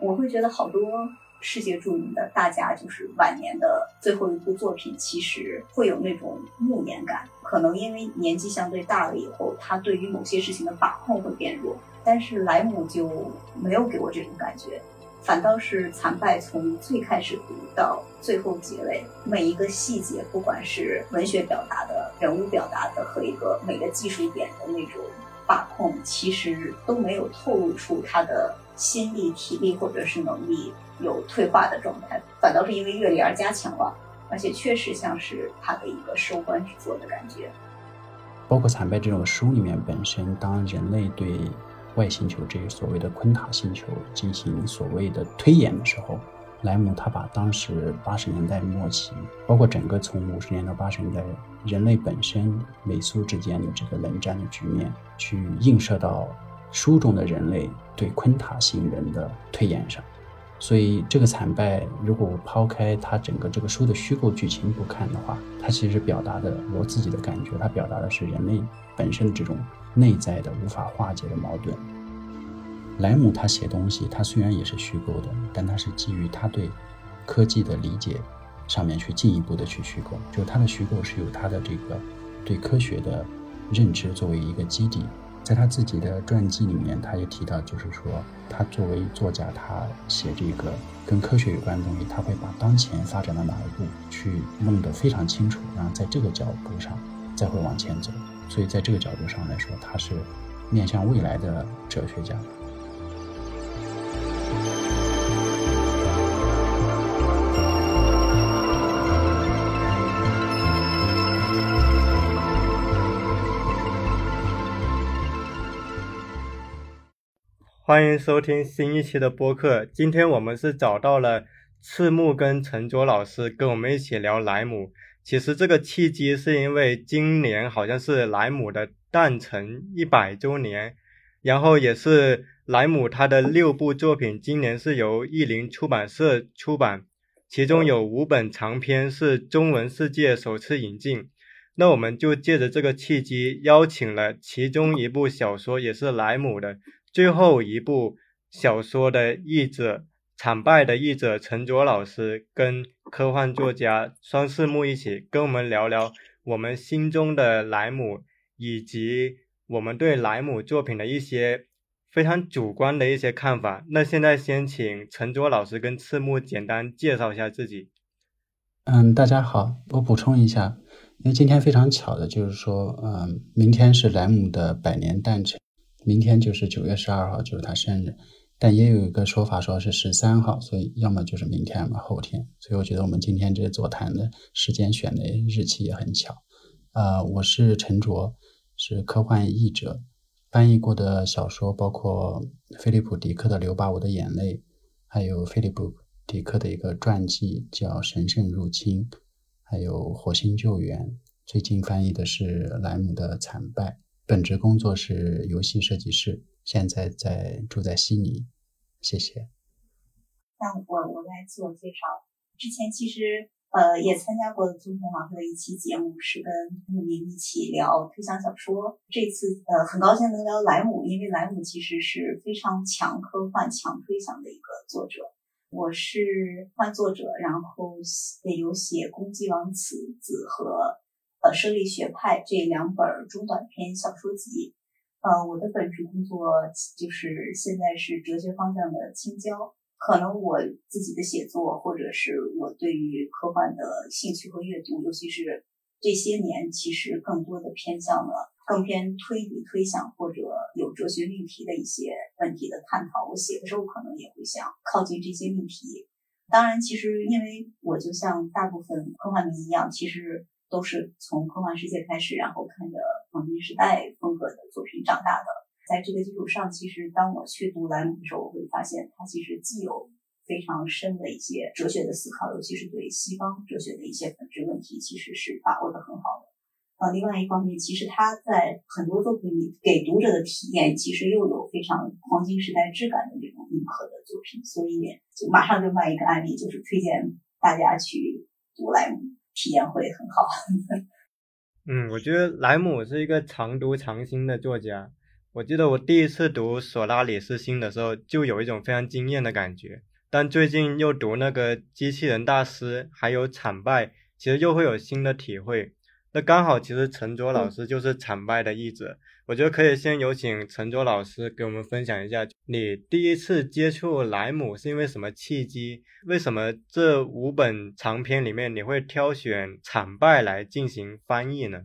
我会觉得好多世界著名的大家，就是晚年的最后一部作品，其实会有那种暮年感。可能因为年纪相对大了以后，他对于某些事情的把控会变弱。但是莱姆就没有给我这种感觉。反倒是残败，从最开始读到最后结尾，每一个细节，不管是文学表达的、人物表达的和一个每个技术点的那种把控，其实都没有透露出他的心力、体力或者是能力有退化的状态，反倒是因为阅历而加强了，而且确实像是他的一个收官之作的感觉。包括惨败这种书里面本身，当人类对。外星球这个所谓的昆塔星球进行所谓的推演的时候，莱姆他把当时八十年代末期，包括整个从五十年到八十年代人类本身美苏之间的这个冷战的局面，去映射到书中的人类对昆塔星人的推演上。所以这个惨败，如果我抛开它整个这个书的虚构剧情不看的话，它其实表达的我自己的感觉，它表达的是人类本身的这种。内在的无法化解的矛盾。莱姆他写东西，他虽然也是虚构的，但他是基于他对科技的理解上面去进一步的去虚构。就他的虚构是有他的这个对科学的认知作为一个基底。在他自己的传记里面，他也提到，就是说他作为作家，他写这个跟科学有关的东西，他会把当前发展到哪一步去弄得非常清楚，然后在这个角度上再会往前走。所以，在这个角度上来说，他是面向未来的哲学家。欢迎收听新一期的播客。今天我们是找到了赤木跟陈卓老师，跟我们一起聊莱姆。其实这个契机是因为今年好像是莱姆的诞辰一百周年，然后也是莱姆他的六部作品今年是由译林出版社出版，其中有五本长篇是中文世界首次引进。那我们就借着这个契机，邀请了其中一部小说也是莱姆的最后一部小说的译者。惨败的译者陈卓老师跟科幻作家双世木一起跟我们聊聊我们心中的莱姆，以及我们对莱姆作品的一些非常主观的一些看法。那现在先请陈卓老师跟赤木简单介绍一下自己。嗯，大家好，我补充一下，因为今天非常巧的就是说，嗯，明天是莱姆的百年诞辰，明天就是九月十二号，就是他生日。但也有一个说法，说是十三号，所以要么就是明天，要么后天。所以我觉得我们今天这座谈的时间选的日期也很巧。呃，我是陈卓，是科幻译者，翻译过的小说包括菲利普·迪克的《留把我的眼泪》，还有菲利普·迪克的一个传记叫《神圣入侵》，还有《火星救援》。最近翻译的是莱姆的《惨败》，本职工作是游戏设计师。现在在住在悉尼，谢谢。那我我来自我介绍。之前其实呃也参加过宗鹏老师的一期节目，是跟慕名一起聊推想小说。这次呃很高兴能聊莱姆，因为莱姆其实是非常强科幻、强推想的一个作者。我是幻作者，然后也有写《攻击王子子》和呃《胜利学派》这两本中短篇小说集。呃，我的本职工作就是现在是哲学方向的青椒。可能我自己的写作，或者是我对于科幻的兴趣和阅读，尤其是这些年，其实更多的偏向了更偏推理、推想或者有哲学命题的一些问题的探讨。我写的时候可能也会想靠近这些命题。当然，其实因为我就像大部分科幻迷一样，其实。都是从科幻世界开始，然后看着黄金时代风格的作品长大的。在这个基础上，其实当我去读莱姆的时候，我会发现他其实既有非常深的一些哲学的思考，尤其是对西方哲学的一些本质问题，其实是把握的很好的。呃，另外一方面，其实他在很多作品里给读者的体验，其实又有非常黄金时代质感的这种硬核的作品，所以就马上就卖一个案例，就是推荐大家去读莱姆。体验会很好。嗯，我觉得莱姆是一个常读常新的作家。我记得我第一次读索拉里斯星的时候，就有一种非常惊艳的感觉。但最近又读那个机器人大师，还有惨败，其实又会有新的体会。那刚好，其实陈卓老师就是惨败的译者。我觉得可以先有请陈卓老师给我们分享一下，你第一次接触莱姆是因为什么契机？为什么这五本长篇里面你会挑选惨败来进行翻译呢？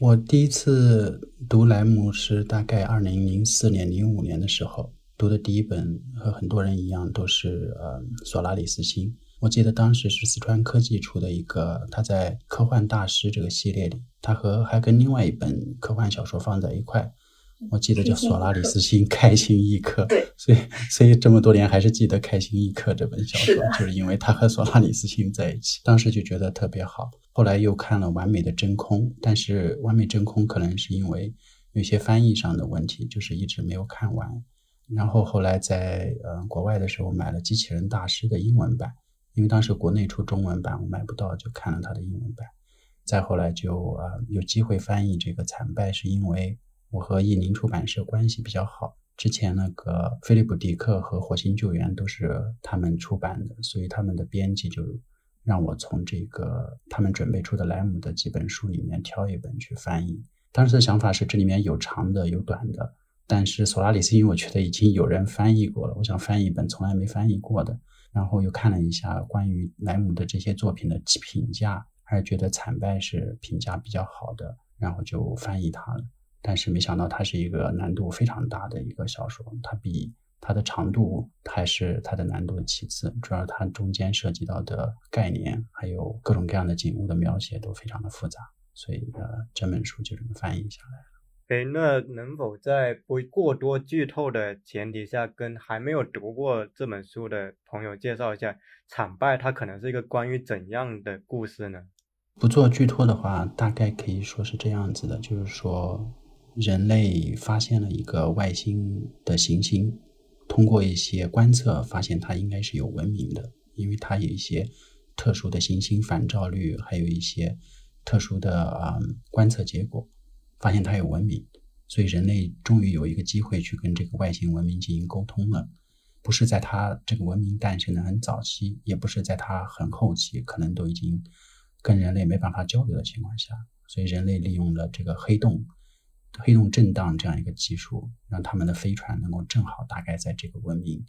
我第一次读莱姆是大概二零零四年、零五年的时候读的第一本，和很多人一样都是呃索拉里斯星。我记得当时是四川科技出的一个，他在科幻大师这个系列里，他和还跟另外一本科幻小说放在一块，我记得叫《索拉里斯星开心一刻》。对，所以所以这么多年还是记得《开心一刻》这本小说，就是因为他和索拉里斯星在一起，当时就觉得特别好。后来又看了《完美的真空》，但是《完美真空》可能是因为有些翻译上的问题，就是一直没有看完。然后后来在呃国外的时候买了《机器人大师》的英文版。因为当时国内出中文版，我买不到，就看了他的英文版。再后来就啊有机会翻译这个《惨败》，是因为我和译林出版社关系比较好。之前那个菲利普·迪克和《火星救援》都是他们出版的，所以他们的编辑就让我从这个他们准备出的莱姆的几本书里面挑一本去翻译。当时的想法是这里面有长的有短的，但是索拉里斯因为我觉得已经有人翻译过了，我想翻译一本从来没翻译过的。然后又看了一下关于莱姆的这些作品的评价，还是觉得《惨败》是评价比较好的，然后就翻译它了。但是没想到它是一个难度非常大的一个小说，它比它的长度还是它的难度的其次，主要它中间涉及到的概念还有各种各样的景物的描写都非常的复杂，所以呃，这本书就这么翻译下来了。哎，那能否在不过多剧透的前提下，跟还没有读过这本书的朋友介绍一下《惨败》它可能是一个关于怎样的故事呢？不做剧透的话，大概可以说是这样子的，就是说人类发现了一个外星的行星，通过一些观测发现它应该是有文明的，因为它有一些特殊的行星反照率，还有一些特殊的啊观测结果。发现它有文明，所以人类终于有一个机会去跟这个外星文明进行沟通了。不是在它这个文明诞生的很早期，也不是在它很后期，可能都已经跟人类没办法交流的情况下，所以人类利用了这个黑洞、黑洞震荡这样一个技术，让他们的飞船能够正好大概在这个文明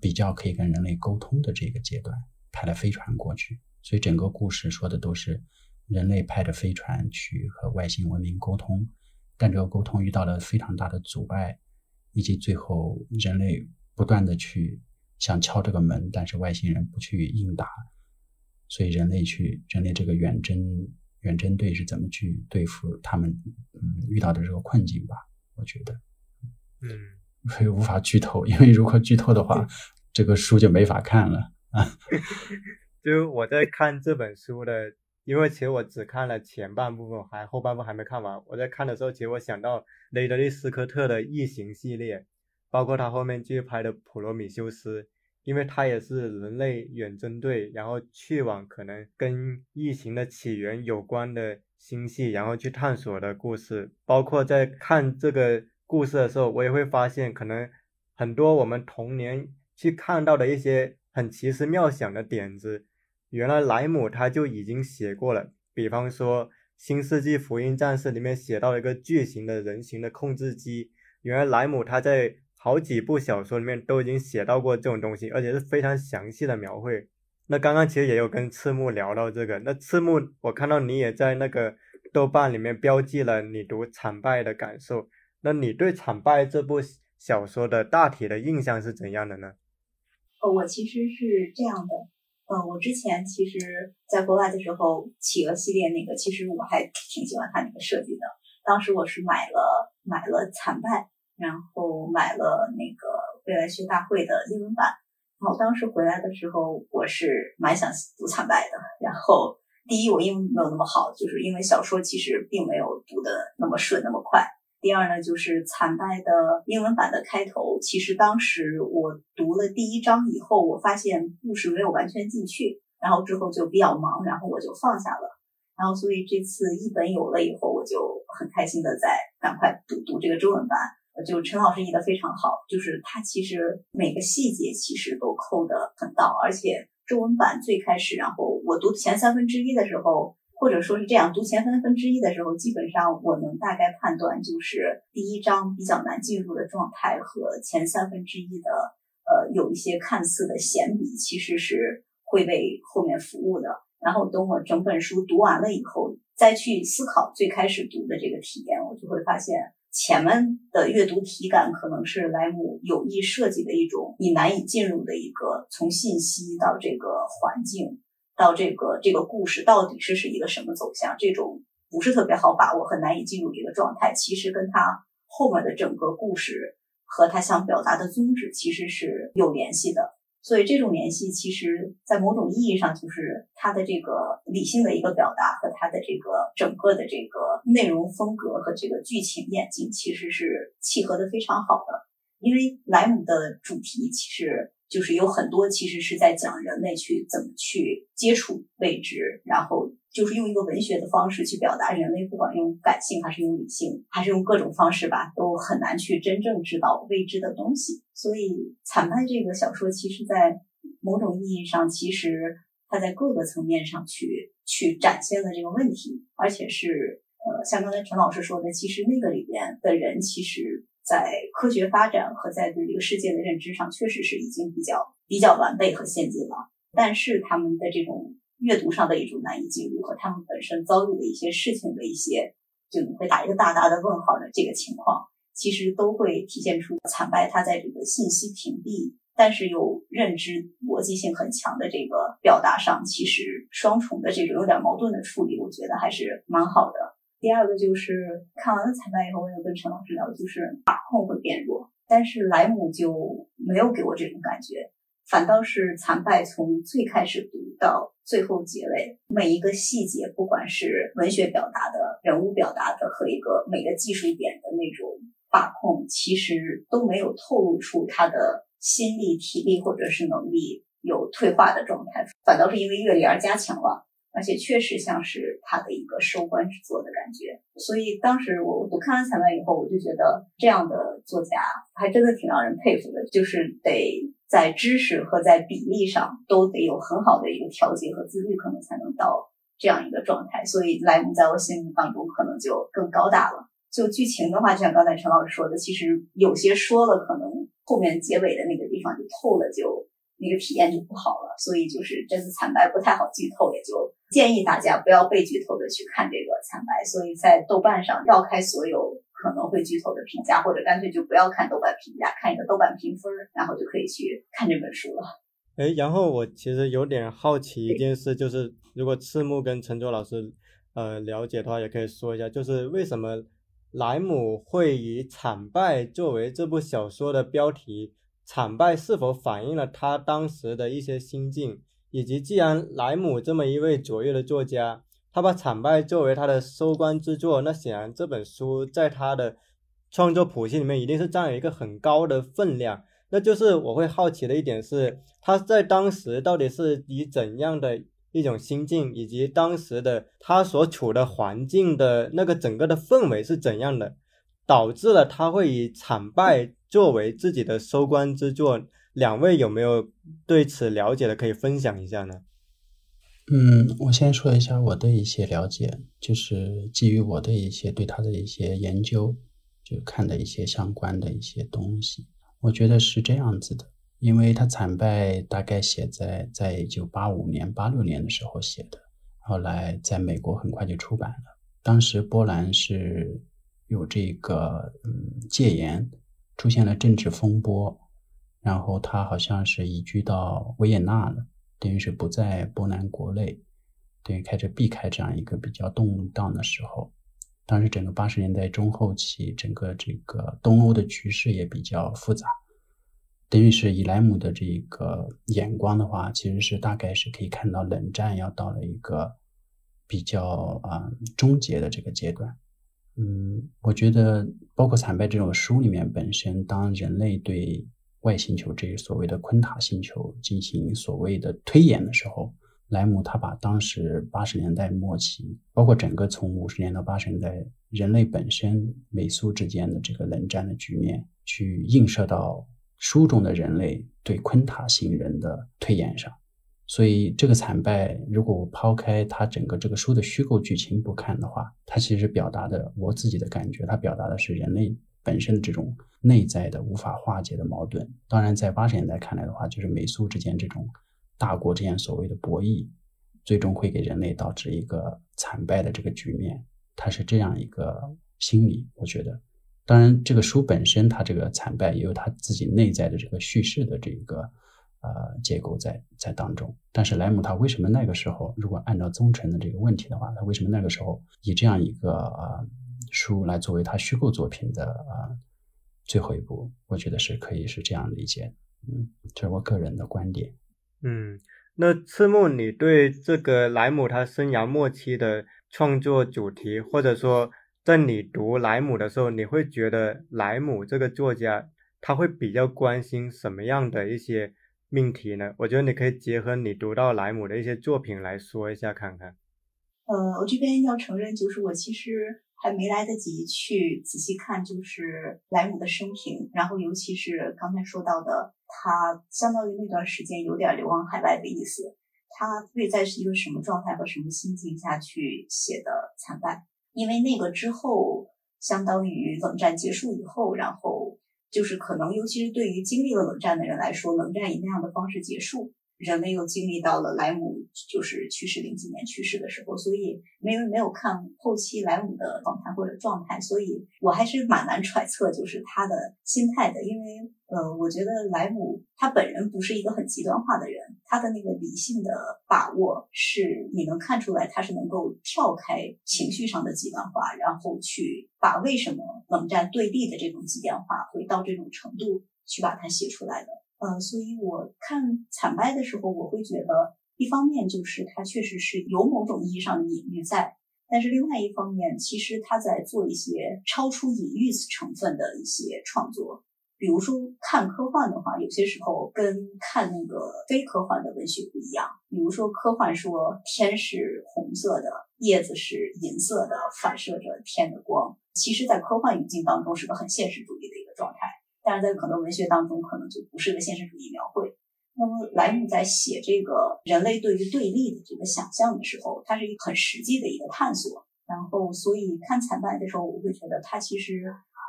比较可以跟人类沟通的这个阶段派了飞船过去。所以整个故事说的都是。人类派着飞船去和外星文明沟通，但这个沟通遇到了非常大的阻碍，以及最后人类不断的去想敲这个门，但是外星人不去应答，所以人类去人类这个远征远征队是怎么去对付他们嗯遇到的这个困境吧？我觉得，嗯，所以无法剧透，因为如果剧透的话，这个书就没法看了啊。就我在看这本书的。因为其实我只看了前半部分，还后半部还没看完。我在看的时候，其实我想到雷德利·斯科特的《异形》系列，包括他后面继续拍的《普罗米修斯》，因为它也是人类远征队，然后去往可能跟异形的起源有关的星系，然后去探索的故事。包括在看这个故事的时候，我也会发现，可能很多我们童年去看到的一些很奇思妙想的点子。原来莱姆他就已经写过了，比方说《新世纪福音战士》里面写到了一个巨型的人形的控制机。原来莱姆他在好几部小说里面都已经写到过这种东西，而且是非常详细的描绘。那刚刚其实也有跟赤木聊到这个，那赤木我看到你也在那个豆瓣里面标记了你读《惨败》的感受。那你对《惨败》这部小说的大体的印象是怎样的呢？呃，我其实是这样的。嗯，我之前其实在国外的时候，企鹅系列那个，其实我还挺喜欢它那个设计的。当时我是买了买了惨败，然后买了那个未来学大会的英文版。然后当时回来的时候，我是蛮想读惨败的。然后第一，我英文没有那么好，就是因为小说其实并没有读的那么顺那么快。第二呢，就是惨败的英文版的开头。其实当时我读了第一章以后，我发现故事没有完全进去，然后之后就比较忙，然后我就放下了。然后所以这次译本有了以后，我就很开心的在赶快读读这个中文版。就陈老师译的非常好，就是他其实每个细节其实都扣得很到，而且中文版最开始，然后我读前三分之一的时候，或者说是这样读前三分之一的时候，基本上我能大概判断，就是第一章比较难进入的状态和前三分之一的呃有一些看似的闲笔，其实是会为后面服务的。然后等我整本书读完了以后，再去思考最开始读的这个体验，我就会发现。前面的阅读体感可能是莱姆有意设计的一种你难以进入的一个从信息到这个环境到这个这个故事到底是是一个什么走向，这种不是特别好把握和难以进入一个状态，其实跟他后面的整个故事和他想表达的宗旨其实是有联系的。所以这种联系，其实在某种意义上，就是它的这个理性的一个表达和它的这个整个的这个内容风格和这个剧情演进，其实是契合的非常好的。因为莱姆的主题其实。就是有很多其实是在讲人类去怎么去接触未知，然后就是用一个文学的方式去表达人类，不管用感性还是用理性，还是用各种方式吧，都很难去真正知道未知的东西。所以《惨败》这个小说，其实在某种意义上，其实它在各个层面上去去展现了这个问题，而且是呃，像刚才陈老师说的，其实那个里边的人其实。在科学发展和在对这个世界的认知上，确实是已经比较比较完备和先进了。但是他们的这种阅读上的一种难以进入，和他们本身遭遇的一些事情的一些，就你会打一个大大的问号的这个情况，其实都会体现出惨败。他在这个信息屏蔽，但是又认知逻辑性很强的这个表达上，其实双重的这种有点矛盾的处理，我觉得还是蛮好的。第二个就是看完了彩败以后，我有跟陈老师聊，就是把控会变弱，但是莱姆就没有给我这种感觉，反倒是残败从最开始读到最后结尾，每一个细节，不管是文学表达的、人物表达的和一个每个技术点的那种把控，其实都没有透露出他的心力、体力或者是能力有退化的状态，反倒是因为阅历而加强了。而且确实像是他的一个收官之作的感觉，所以当时我我看完《彩败》以后，我就觉得这样的作家还真的挺让人佩服的，就是得在知识和在比例上都得有很好的一个调节和自律，可能才能到这样一个状态。所以莱姆在我心目当中可能就更高大了。就剧情的话，就像刚才陈老师说的，其实有些说了，可能后面结尾的那个地方就透了，就。那个体验就不好了，所以就是这次惨白不太好剧透，也就建议大家不要被剧透的去看这个惨白。所以在豆瓣上绕开所有可能会剧透的评价，或者干脆就不要看豆瓣评价，看一个豆瓣评分，然后就可以去看这本书了。哎，然后我其实有点好奇一件事，就是如果赤木跟陈卓老师呃了解的话，也可以说一下，就是为什么莱姆会以惨败作为这部小说的标题？惨败是否反映了他当时的一些心境？以及既然莱姆这么一位卓越的作家，他把惨败作为他的收官之作，那显然这本书在他的创作谱系里面一定是占有一个很高的分量。那就是我会好奇的一点是，他在当时到底是以怎样的一种心境，以及当时的他所处的环境的那个整个的氛围是怎样的，导致了他会以惨败。作为自己的收官之作，两位有没有对此了解的可以分享一下呢？嗯，我先说一下我的一些了解，就是基于我的一些对他的一些研究，就看的一些相关的一些东西。我觉得是这样子的，因为他惨败大概写在在一九八五年、八六年的时候写的，后来在美国很快就出版了。当时波兰是有这个嗯戒严。出现了政治风波，然后他好像是移居到维也纳了，等于是不在波兰国内，等于开始避开这样一个比较动荡的时候。当时整个八十年代中后期，整个这个东欧的局势也比较复杂，等于是以莱姆的这个眼光的话，其实是大概是可以看到冷战要到了一个比较啊终结的这个阶段。嗯，我觉得包括《惨败》这种书里面本身，当人类对外星球这所谓的昆塔星球进行所谓的推演的时候，莱姆他把当时八十年代末期，包括整个从五十年到八十年代人类本身美苏之间的这个冷战的局面，去映射到书中的人类对昆塔星人的推演上。所以这个惨败，如果我抛开它整个这个书的虚构剧情不看的话，它其实表达的我自己的感觉，它表达的是人类本身的这种内在的无法化解的矛盾。当然，在八十年代看来的话，就是美苏之间这种大国之间所谓的博弈，最终会给人类导致一个惨败的这个局面。它是这样一个心理，我觉得。当然，这个书本身它这个惨败也有它自己内在的这个叙事的这个。呃，结构在在当中，但是莱姆他为什么那个时候，如果按照宗臣的这个问题的话，他为什么那个时候以这样一个呃书来作为他虚构作品的呃最后一部？我觉得是可以是这样理解，嗯，这是我个人的观点。嗯，那赤木，你对这个莱姆他生涯末期的创作主题，或者说在你读莱姆的时候，你会觉得莱姆这个作家他会比较关心什么样的一些？命题呢？我觉得你可以结合你读到莱姆的一些作品来说一下看看。呃，我这边要承认，就是我其实还没来得及去仔细看，就是莱姆的生平，然后尤其是刚才说到的，他相当于那段时间有点流亡海外的意思。他会在是一个什么状态和什么心境下去写的惨败？因为那个之后，相当于冷战结束以后，然后。就是可能，尤其是对于经历了冷战的人来说，冷战以那样的方式结束。人们又经历到了莱姆就是去世零几年去世的时候，所以没有没有看后期莱姆的访谈或者状态，所以我还是蛮难揣测就是他的心态的，因为呃，我觉得莱姆他本人不是一个很极端化的人，他的那个理性的把握是你能看出来他是能够跳开情绪上的极端化，然后去把为什么冷战对立的这种极端化会到这种程度去把它写出来的。呃，所以我看惨败的时候，我会觉得，一方面就是他确实是有某种意义上的隐喻在，但是另外一方面，其实他在做一些超出隐喻成分的一些创作。比如说看科幻的话，有些时候跟看那个非科幻的文学不一样。比如说科幻说天是红色的，叶子是银色的，反射着天的光，其实在科幻语境当中是个很现实主义的一个状态。但是在可能文学当中，可能就不是个现实主义描绘。那么莱姆在写这个人类对于对立的这个想象的时候，它是一个很实际的一个探索。然后，所以看惨败的时候，我会觉得他其实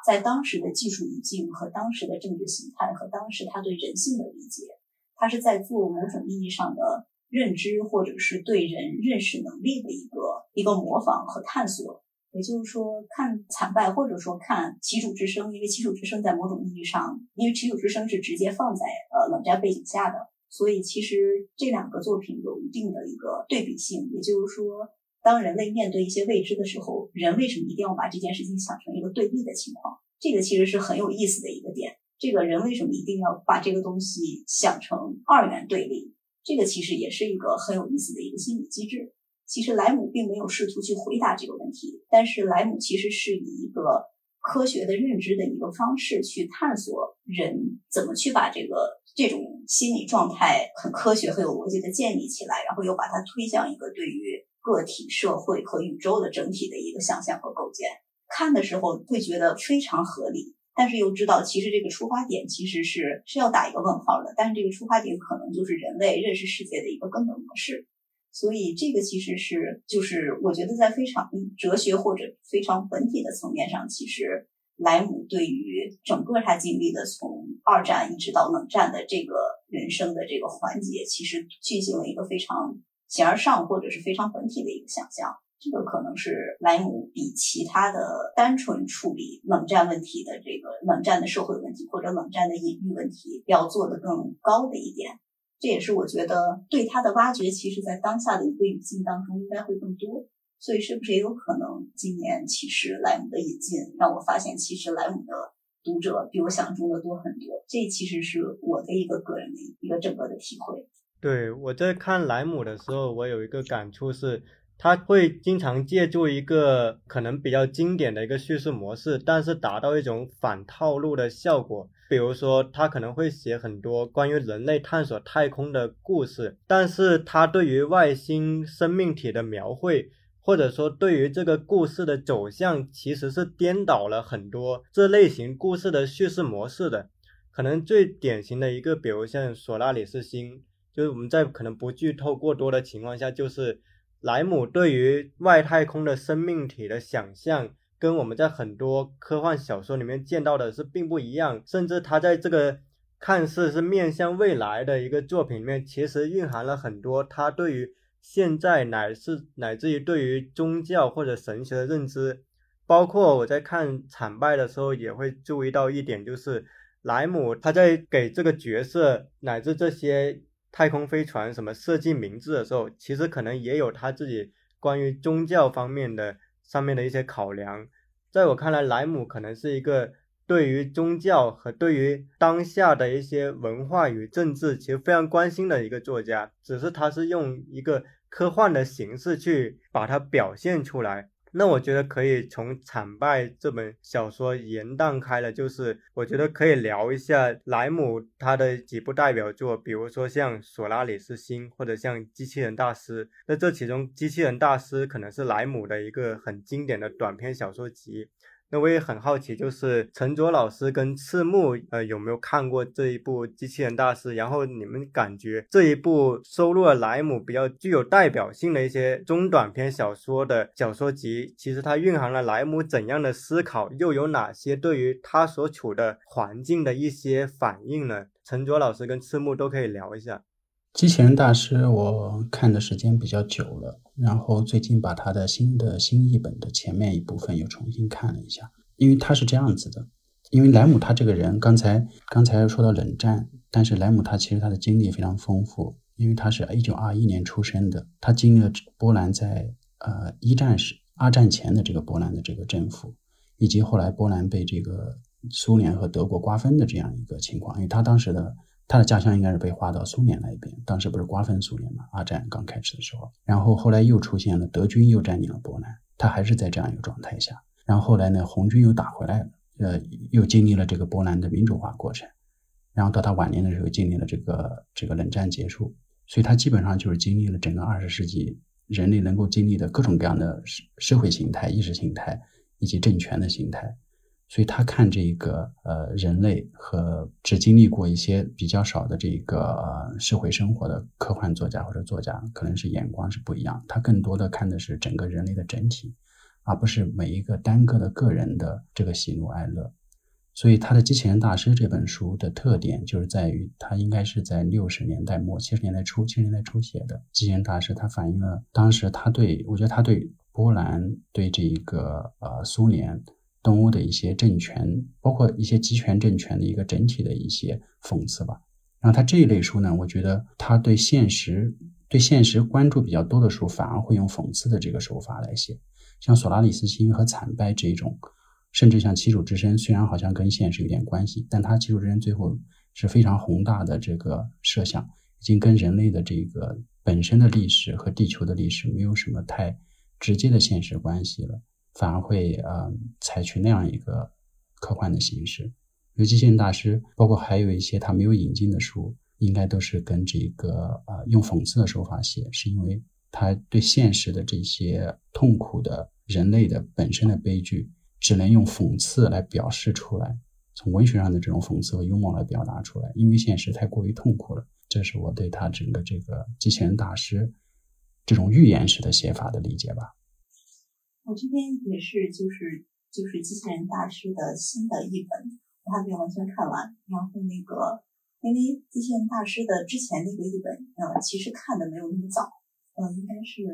在当时的技术语境和当时的政治形态和当时他对人性的理解，他是在做某种意义上的认知，或者是对人认识能力的一个一个模仿和探索。也就是说，看惨败，或者说看旗主之声，因为旗主之声在某种意义上，因为旗主之声是直接放在呃冷战背景下的，所以其实这两个作品有一定的一个对比性。也就是说，当人类面对一些未知的时候，人为什么一定要把这件事情想成一个对立的情况？这个其实是很有意思的一个点。这个人为什么一定要把这个东西想成二元对立？这个其实也是一个很有意思的一个心理机制。其实莱姆并没有试图去回答这个问题，但是莱姆其实是以一个科学的认知的一个方式去探索人怎么去把这个这种心理状态很科学、很有逻辑的建立起来，然后又把它推向一个对于个体、社会和宇宙的整体的一个想象和构建。看的时候会觉得非常合理，但是又知道其实这个出发点其实是是要打一个问号的，但是这个出发点可能就是人类认识世界的一个根本模式。所以这个其实是，就是我觉得在非常哲学或者非常本体的层面上，其实莱姆对于整个他经历的从二战一直到冷战的这个人生的这个环节，其实进行了一个非常形而上或者是非常本体的一个想象。这个可能是莱姆比其他的单纯处理冷战问题的这个冷战的社会问题或者冷战的隐喻问题要做的更高的一点。这也是我觉得对他的挖掘，其实在当下的一个语境当中应该会更多。所以是不是也有可能今年其实莱姆的引进让我发现，其实莱姆的读者比我想象中的多很多。这其实是我的一个个人的一个整个的体会。对我在看莱姆的时候，我有一个感触是。他会经常借助一个可能比较经典的一个叙事模式，但是达到一种反套路的效果。比如说，他可能会写很多关于人类探索太空的故事，但是他对于外星生命体的描绘或者说对于这个故事的走向其实是颠倒了很多这类型故事的叙事模式的。可能最典型的一个，比如像索拉里斯星，就是我们在可能不剧透过多的情况下，就是莱姆对于外太空的生命体的想象，跟我们在很多科幻小说里面见到的是并不一样，甚至他在这个。看似是面向未来的一个作品里面，其实蕴含了很多他对于现在乃是乃至于对于宗教或者神学的认知。包括我在看《惨败》的时候，也会注意到一点，就是莱姆他在给这个角色乃至这些太空飞船什么设计名字的时候，其实可能也有他自己关于宗教方面的上面的一些考量。在我看来，莱姆可能是一个。对于宗教和对于当下的一些文化与政治，其实非常关心的一个作家，只是他是用一个科幻的形式去把它表现出来。那我觉得可以从《惨败》这本小说延宕开了，就是我觉得可以聊一下莱姆他的几部代表作，比如说像《索拉里斯星》或者像《机器人大师》。那这其中，《机器人大师》可能是莱姆的一个很经典的短篇小说集。那我也很好奇，就是陈卓老师跟赤木，呃，有没有看过这一部《机器人大师》？然后你们感觉这一部收录了莱姆比较具有代表性的一些中短篇小说的小说集，其实它蕴含了莱姆怎样的思考，又有哪些对于他所处的环境的一些反应呢？陈卓老师跟赤木都可以聊一下。机器人大师，我看的时间比较久了，然后最近把他的新的新译本的前面一部分又重新看了一下。因为他是这样子的，因为莱姆他这个人，刚才刚才说到冷战，但是莱姆他其实他的经历非常丰富，因为他是一九二一年出生的，他经历了波兰在呃一战时二战前的这个波兰的这个政府，以及后来波兰被这个苏联和德国瓜分的这样一个情况，因为他当时的。他的家乡应该是被划到苏联那一边，当时不是瓜分苏联嘛？二战刚开始的时候，然后后来又出现了德军又占领了波兰，他还是在这样一个状态下。然后后来呢，红军又打回来了，呃，又经历了这个波兰的民主化过程。然后到他晚年的时候，经历了这个这个冷战结束，所以他基本上就是经历了整个二十世纪人类能够经历的各种各样的社社会形态、意识形态以及政权的形态。所以他看这个呃人类和只经历过一些比较少的这个社会生活的科幻作家或者作家，可能是眼光是不一样。他更多的看的是整个人类的整体，而不是每一个单个的个人的这个喜怒哀乐。所以他的《机器人大师》这本书的特点就是在于，他应该是在六十年代末、七十年代初、七十年代初写的《机器人大师》。他反映了当时他对我觉得他对波兰、对这一个呃苏联。东欧的一些政权，包括一些集权政权的一个整体的一些讽刺吧。然后他这一类书呢，我觉得他对现实、对现实关注比较多的书，反而会用讽刺的这个手法来写。像《索拉里斯星》和《惨败》这种，甚至像《七主之身》，虽然好像跟现实有点关系，但它《七主之身》最后是非常宏大的这个设想，已经跟人类的这个本身的历史和地球的历史没有什么太直接的现实关系了。反而会呃采取那样一个科幻的形式。有机器人大师，包括还有一些他没有引进的书，应该都是跟这个呃用讽刺的手法写，是因为他对现实的这些痛苦的人类的本身的悲剧，只能用讽刺来表示出来，从文学上的这种讽刺和幽默来表达出来，因为现实太过于痛苦了。这是我对他整个这个机器人大师这种寓言式的写法的理解吧。我这边也是，就是就是机器人大师的新的一本，我还没有完全看完。然后那个，因为机器人大师的之前那个一本，呃，其实看的没有那么早，呃，应该是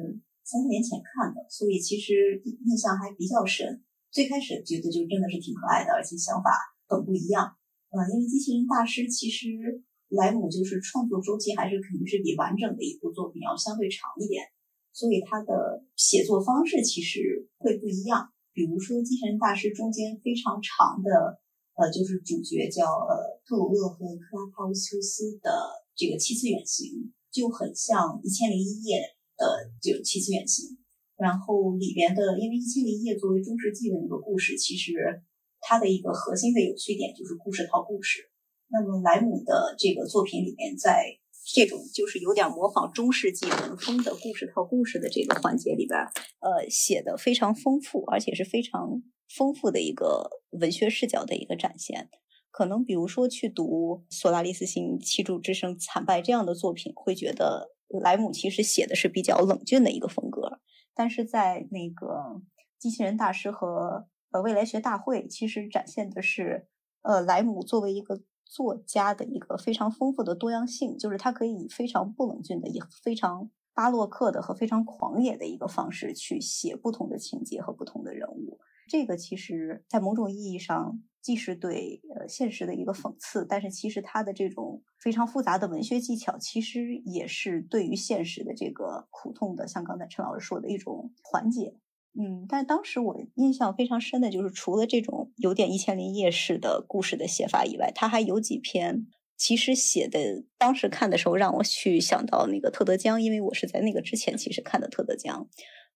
三四年前看的，所以其实印象还比较深。最开始觉得就真的是挺可爱的，而且想法很不一样。呃，因为机器人大师其实莱姆就是创作周期还是肯定是比完整的一部作品要相对长一点。所以他的写作方式其实会不一样。比如说《机器人大师》中间非常长的，呃，就是主角叫呃特鲁厄和克拉帕乌修斯的这个七次远行，就很像《一千零一夜》的这个七次远行。然后里边的，因为《一千零一夜》作为中世纪的那个故事，其实它的一个核心的有趣点就是故事套故事。那么莱姆的这个作品里面，在这种就是有点模仿中世纪文风的故事套故事的这个环节里边，呃，写的非常丰富，而且是非常丰富的一个文学视角的一个展现。可能比如说去读《索拉利斯星七柱之声惨败》这样的作品，会觉得莱姆其实写的是比较冷峻的一个风格。但是在那个《机器人大师》和呃未来学大会，其实展现的是呃莱姆作为一个作家的一个非常丰富的多样性，就是他可以以非常不冷峻的、以非常巴洛克的和非常狂野的一个方式去写不同的情节和不同的人物。这个其实，在某种意义上，既是对呃现实的一个讽刺，但是其实他的这种非常复杂的文学技巧，其实也是对于现实的这个苦痛的，像刚才陈老师说的一种缓解。嗯，但当时我印象非常深的就是，除了这种有点一千零一夜式的故事的写法以外，他还有几篇其实写的，当时看的时候让我去想到那个特德·江，因为我是在那个之前其实看的特德·江。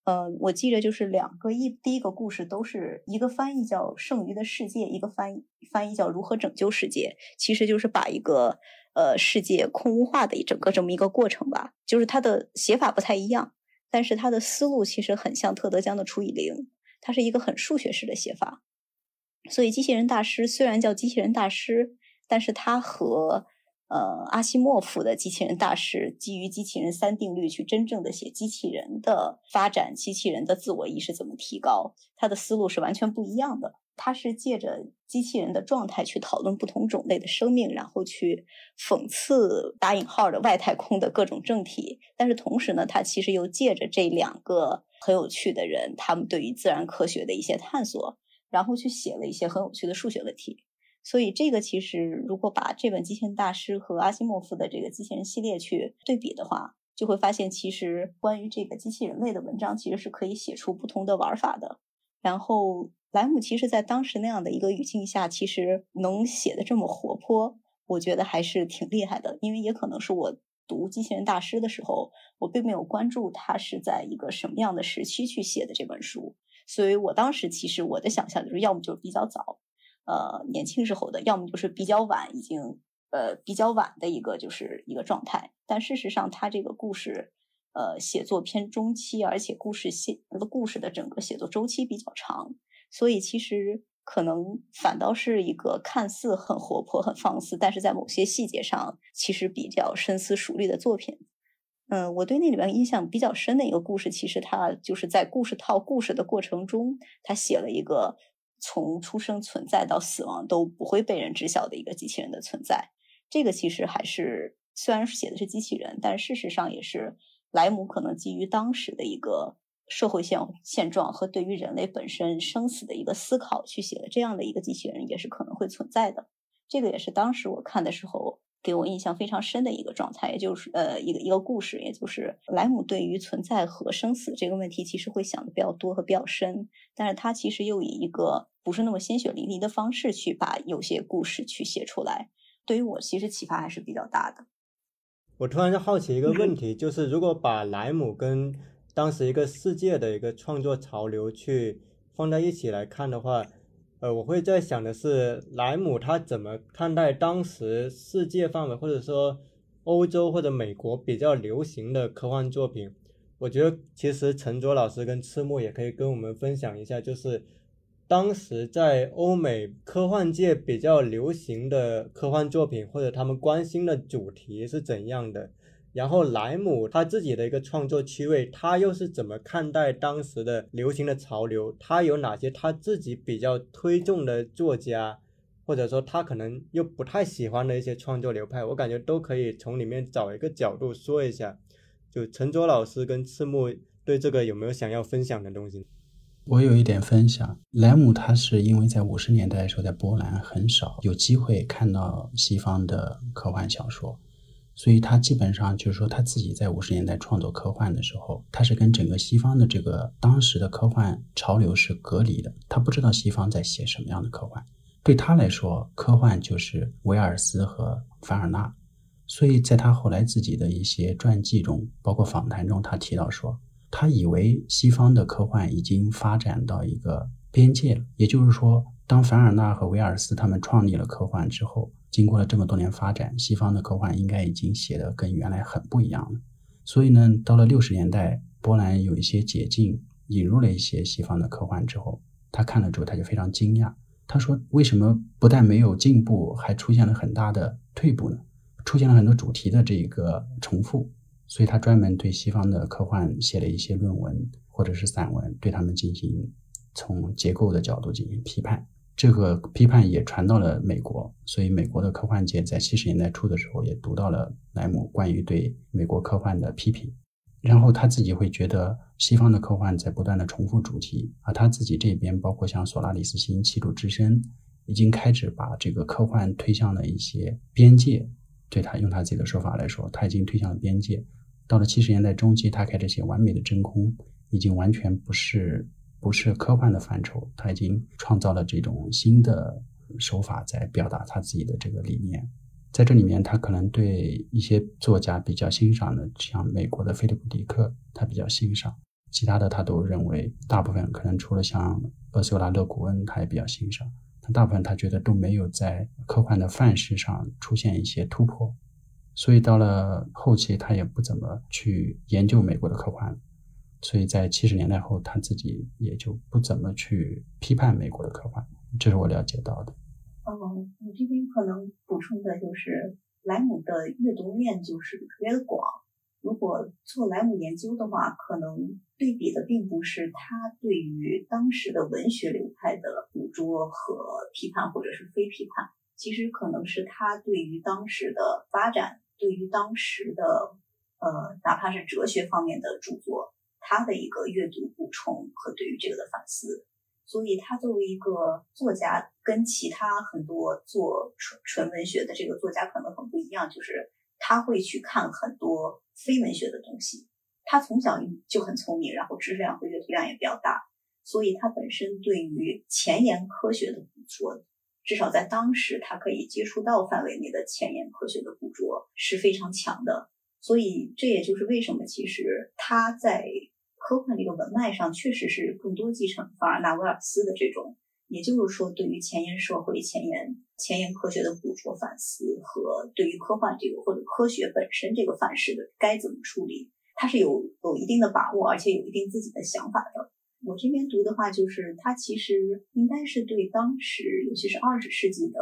呃，我记得就是两个一第一个故事都是一个翻译叫《剩余的世界》，一个翻译翻译叫《如何拯救世界》，其实就是把一个呃世界空无化的一整个这么一个过程吧。就是它的写法不太一样，但是他的思路其实很像特德·江的《除以零》，它是一个很数学式的写法。所以，机器人大师虽然叫机器人大师，但是他和呃，阿西莫夫的机器人大师基于机器人三定律去真正的写机器人的发展，机器人的自我意识怎么提高，他的思路是完全不一样的。他是借着机器人的状态去讨论不同种类的生命，然后去讽刺打引号的外太空的各种政体。但是同时呢，他其实又借着这两个很有趣的人，他们对于自然科学的一些探索，然后去写了一些很有趣的数学问题。所以，这个其实如果把这本《机器人大师》和阿西莫夫的这个机器人系列去对比的话，就会发现，其实关于这个机器人类的文章，其实是可以写出不同的玩法的。然后，莱姆其实在当时那样的一个语境下，其实能写的这么活泼，我觉得还是挺厉害的。因为也可能是我读《机器人大师》的时候，我并没有关注他是在一个什么样的时期去写的这本书，所以我当时其实我的想象就是，要么就是比较早。呃，年轻时候的，要么就是比较晚，已经呃比较晚的一个就是一个状态。但事实上，他这个故事，呃，写作偏中期，而且故事写那个故事的整个写作周期比较长，所以其实可能反倒是一个看似很活泼、很放肆，但是在某些细节上其实比较深思熟虑的作品。嗯，我对那里边印象比较深的一个故事，其实他就是在故事套故事的过程中，他写了一个。从出生存在到死亡都不会被人知晓的一个机器人的存在，这个其实还是虽然写的是机器人，但事实上也是莱姆可能基于当时的一个社会现现状和对于人类本身生死的一个思考去写的这样的一个机器人也是可能会存在的。这个也是当时我看的时候。给我印象非常深的一个状态，也就是呃一个一个故事，也就是莱姆对于存在和生死这个问题，其实会想的比较多和比较深，但是他其实又以一个不是那么鲜血淋漓的方式去把有些故事去写出来，对于我其实启发还是比较大的。我突然就好奇一个问 题，就是如果把莱姆跟当时一个世界的一个创作潮流去放在一起来看的话。呃，我会在想的是，莱姆他怎么看待当时世界范围或者说欧洲或者美国比较流行的科幻作品？我觉得其实陈卓老师跟赤木也可以跟我们分享一下，就是当时在欧美科幻界比较流行的科幻作品或者他们关心的主题是怎样的。然后莱姆他自己的一个创作趣味，他又是怎么看待当时的流行的潮流？他有哪些他自己比较推重的作家，或者说他可能又不太喜欢的一些创作流派？我感觉都可以从里面找一个角度说一下。就陈卓老师跟赤木对这个有没有想要分享的东西？我有一点分享。莱姆他是因为在五十年代的时候在波兰很少有机会看到西方的科幻小说。所以他基本上就是说，他自己在五十年代创作科幻的时候，他是跟整个西方的这个当时的科幻潮流是隔离的。他不知道西方在写什么样的科幻，对他来说，科幻就是威尔斯和凡尔纳。所以在他后来自己的一些传记中，包括访谈中，他提到说，他以为西方的科幻已经发展到一个边界了，也就是说，当凡尔纳和威尔斯他们创立了科幻之后，经过了这么多年发展，西方的科幻应该已经写的跟原来很不一样了。所以呢，到了六十年代，波兰有一些解禁，引入了一些西方的科幻之后，他看了之后他就非常惊讶。他说：“为什么不但没有进步，还出现了很大的退步呢？出现了很多主题的这个重复。”所以他专门对西方的科幻写了一些论文或者是散文，对他们进行从结构的角度进行批判。这个批判也传到了美国，所以美国的科幻界在七十年代初的时候也读到了莱姆关于对美国科幻的批评。然后他自己会觉得西方的科幻在不断的重复主题，而他自己这边包括像索拉里斯星、七度之身，已经开始把这个科幻推向了一些边界。对他用他自己的说法来说，他已经推向了边界。到了七十年代中期，他开始写完美的真空，已经完全不是。不是科幻的范畴，他已经创造了这种新的手法，在表达他自己的这个理念。在这里面，他可能对一些作家比较欣赏的，像美国的菲利普·迪克，他比较欣赏；其他的，他都认为大部分可能除了像厄苏拉·勒古恩，他也比较欣赏。但大部分他觉得都没有在科幻的范式上出现一些突破，所以到了后期，他也不怎么去研究美国的科幻。所以在七十年代后，他自己也就不怎么去批判美国的科幻，这是我了解到的。哦，我这边可能补充的就是，莱姆的阅读面就是特别的广。如果做莱姆研究的话，可能对比的并不是他对于当时的文学流派的捕捉和批判，或者是非批判，其实可能是他对于当时的发展，对于当时的呃，哪怕是哲学方面的著作。他的一个阅读补充和对于这个的反思，所以他作为一个作家，跟其他很多做纯纯文学的这个作家可能很不一样，就是他会去看很多非文学的东西。他从小就很聪明，然后知识量和阅读量也比较大，所以他本身对于前沿科学的捕捉，至少在当时他可以接触到范围内的前沿科学的捕捉是非常强的。所以这也就是为什么其实他在。科幻这个文脉上确实是更多继承法尔纳·威尔斯的这种，也就是说，对于前沿社会、前沿前沿科学的捕捉、反思和对于科幻这个或者科学本身这个范式的该怎么处理，他是有有一定的把握，而且有一定自己的想法的。我这边读的话，就是他其实应该是对当时，尤其是二十世纪的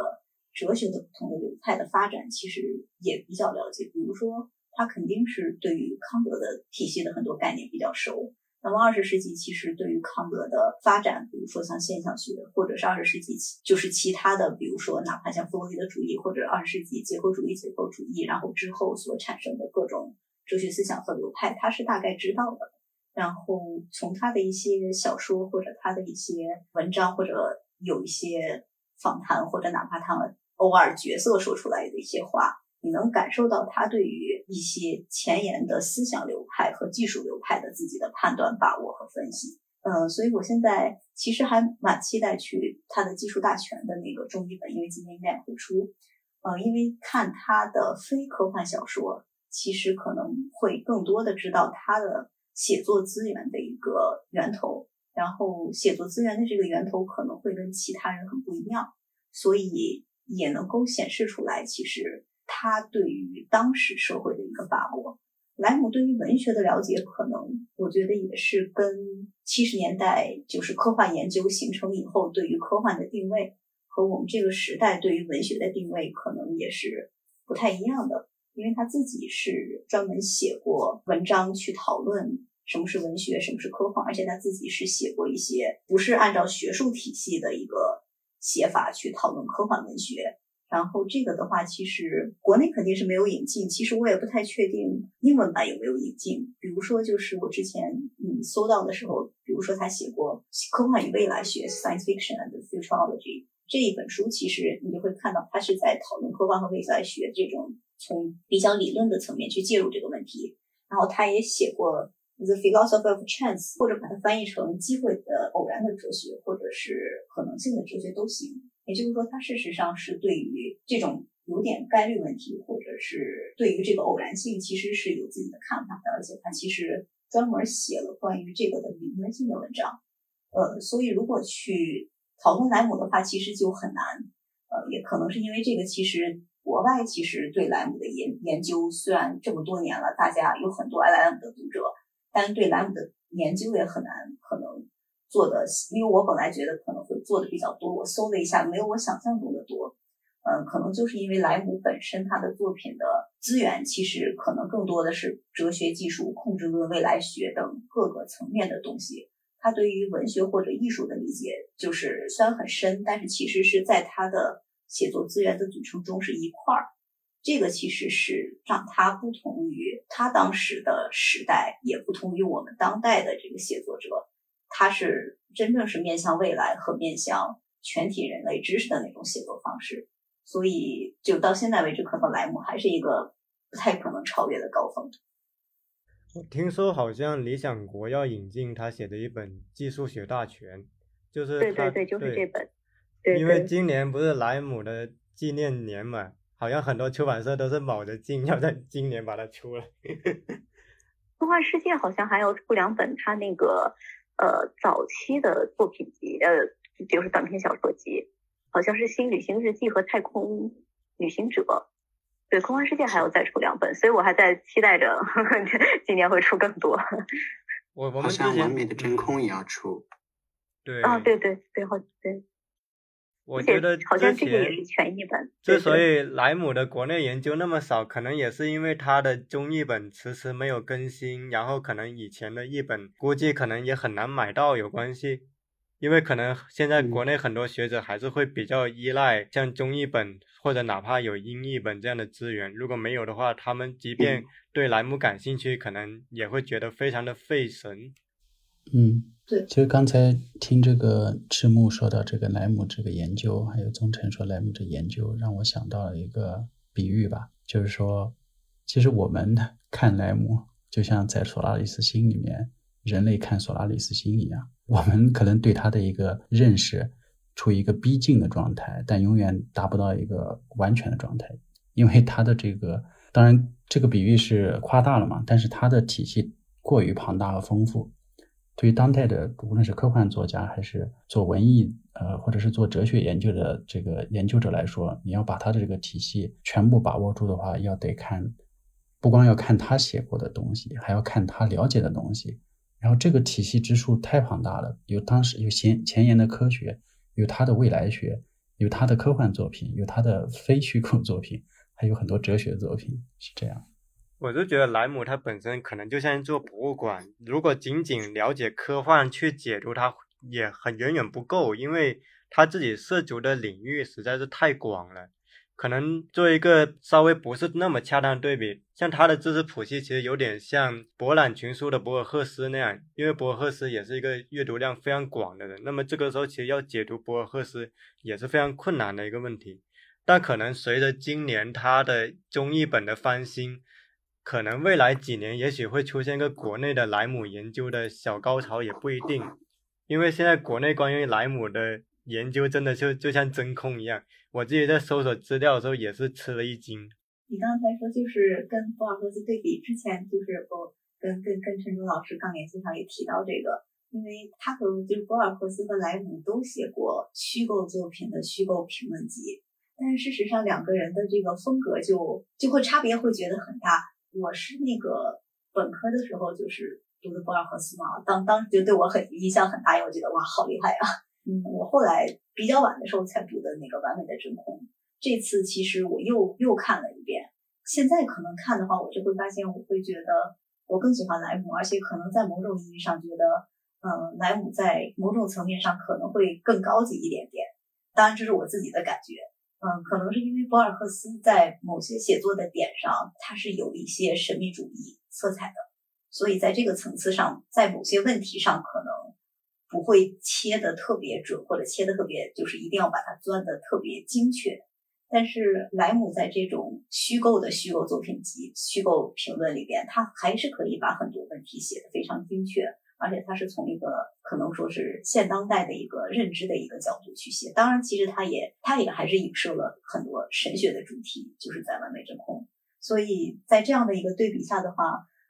哲学的不同的流派的发展，其实也比较了解。比如说。他肯定是对于康德的体系的很多概念比较熟。那么二十世纪其实对于康德的发展，比如说像现象学，或者是二十世纪就是其他的，比如说哪怕像弗洛伊德主义或者二十世纪结构主义、结构主义，然后之后所产生的各种哲学思想和流派，他是大概知道的。然后从他的一些小说或者他的一些文章，或者有一些访谈，或者哪怕他们偶尔角色说出来的一些话。你能感受到他对于一些前沿的思想流派和技术流派的自己的判断、把握和分析。嗯，所以我现在其实还蛮期待去他的《技术大全》的那个中译本，因为今年应该也会出。嗯，因为看他的非科幻小说，其实可能会更多的知道他的写作资源的一个源头，然后写作资源的这个源头可能会跟其他人很不一样，所以也能够显示出来，其实。他对于当时社会的一个把握，莱姆对于文学的了解，可能我觉得也是跟七十年代就是科幻研究形成以后对于科幻的定位，和我们这个时代对于文学的定位，可能也是不太一样的。因为他自己是专门写过文章去讨论什么是文学，什么是科幻，而且他自己是写过一些不是按照学术体系的一个写法去讨论科幻文学。然后这个的话，其实国内肯定是没有引进。其实我也不太确定英文版有没有引进。比如说，就是我之前嗯搜到的时候，比如说他写过《科幻与未来学》（Science Fiction and Futurology） 这一本书，其实你就会看到他是在讨论科幻和未来学这种从比较理论的层面去介入这个问题。然后他也写过《The Philosophy of Chance》，或者把它翻译成“机会的偶然的哲学”或者是“可能性的哲学”都行。也就是说，他事实上是对于这种有点概率问题，或者是对于这个偶然性，其实是有自己的看法的。而且他其实专门写了关于这个的理论性的文章。呃，所以如果去讨论莱姆的话，其实就很难。呃，也可能是因为这个，其实国外其实对莱姆的研研究虽然这么多年了，大家有很多爱莱姆的读者，但对莱姆的研究也很难，可能做的，因为我本来觉得可能会做的比较多，我搜了一下，没有我想象中的多。嗯，可能就是因为莱姆本身他的作品的资源，其实可能更多的是哲学、技术、控制论、未来学等各个层面的东西。他对于文学或者艺术的理解，就是虽然很深，但是其实是在他的写作资源的组成中是一块儿。这个其实是让他不同于他当时的时代，也不同于我们当代的这个写作者。他是真正是面向未来和面向全体人类知识的那种写作方式。所以，就到现在为止，可能莱姆还是一个不太可能超越的高峰。我听说好像理想国要引进他写的一本《技术学大全》，就是对对对，就是这本。因为今年不是莱姆的纪念年嘛，好像很多出版社都是卯着劲要在今年把它出了。科幻世界好像还要出两本他那个呃早期的作品集，呃就是短篇小说集。好像是《新旅行日记》和《太空旅行者》，对，空幻世界还要再出两本，所以我还在期待着今年会出更多。我我们好像完美的真空也要出。对啊，对对对，好对。我觉得好像这个也是全译本。之所以莱姆的国内研究那么少，可能也是因为他的中译本迟迟没有更新，然后可能以前的译本估计可能也很难买到有关系。因为可能现在国内很多学者还是会比较依赖像中译本或者哪怕有英译本这样的资源，如果没有的话，他们即便对莱姆感兴趣，可能也会觉得非常的费神。嗯，对。其实刚才听这个赤木说到这个莱姆这个研究，还有宗臣说莱姆这研究，让我想到了一个比喻吧，就是说，其实我们看莱姆，就像在索拉里斯星里面。人类看索拉里斯星一样，我们可能对它的一个认识处于一个逼近的状态，但永远达不到一个完全的状态，因为它的这个，当然这个比喻是夸大了嘛，但是它的体系过于庞大和丰富，对于当代的无论是科幻作家还是做文艺呃或者是做哲学研究的这个研究者来说，你要把他的这个体系全部把握住的话，要得看，不光要看他写过的东西，还要看他了解的东西。然后这个体系之数太庞大了，有当时有前前沿的科学，有他的未来学，有他的科幻作品，有他的非虚构作品，还有很多哲学作品，是这样。我就觉得莱姆他本身可能就像一座博物馆，如果仅仅了解科幻去解读它，也很远远不够，因为他自己涉足的领域实在是太广了。可能做一个稍微不是那么恰当的对比，像他的知识谱系其实有点像博览群书的博尔赫斯那样，因为博尔赫斯也是一个阅读量非常广的人。那么这个时候其实要解读博尔赫斯也是非常困难的一个问题。但可能随着今年他的中译本的翻新，可能未来几年也许会出现个国内的莱姆研究的小高潮也不一定，因为现在国内关于莱姆的研究真的就就像真空一样。我自己在搜索资料的时候也是吃了一惊。你刚才说就是跟博尔赫斯对比，之前就是我跟跟跟陈忠老师刚联系上也提到这个，因为他和就是博尔赫斯和莱姆都写过虚构作品的虚构评论集，但是事实上两个人的这个风格就就会差别会觉得很大。我是那个本科的时候就是读的博尔赫斯嘛，当当时就对我很影响很大，因为我觉得哇好厉害啊。嗯，我后来比较晚的时候才读的那个《完美的真空》，这次其实我又又看了一遍。现在可能看的话，我就会发现，我会觉得我更喜欢莱姆，而且可能在某种意义上觉得，嗯，莱姆在某种层面上可能会更高级一点点。当然，这是我自己的感觉。嗯，可能是因为博尔赫斯在某些写作的点上，他是有一些神秘主义色彩的，所以在这个层次上，在某些问题上可能。不会切的特别准，或者切的特别，就是一定要把它钻的特别精确。但是莱姆在这种虚构的虚构作品集、虚构评论里边，他还是可以把很多问题写的非常精确，而且他是从一个可能说是现当代的一个认知的一个角度去写。当然，其实他也他也还是影射了很多神学的主题，就是在完美真空。所以在这样的一个对比下的话，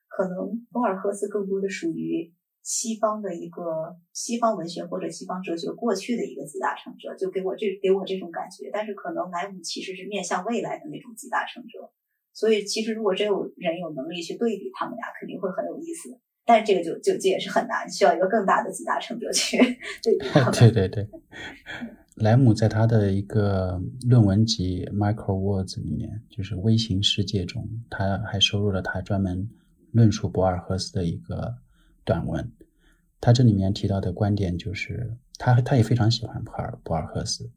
可能博尔赫斯更多的属于。西方的一个西方文学或者西方哲学过去的一个集大成者，就给我这给我这种感觉。但是可能莱姆其实是面向未来的那种集大成者，所以其实如果真有人有能力去对比他们俩，肯定会很有意思。但是这个就就这也是很难，需要一个更大的集大成者去 对。对对对。莱姆在他的一个论文集《Micro Words》里面，就是微型世界中，他还收录了他专门论述博尔赫斯的一个短文。他这里面提到的观点就是，他他也非常喜欢博尔博尔赫斯，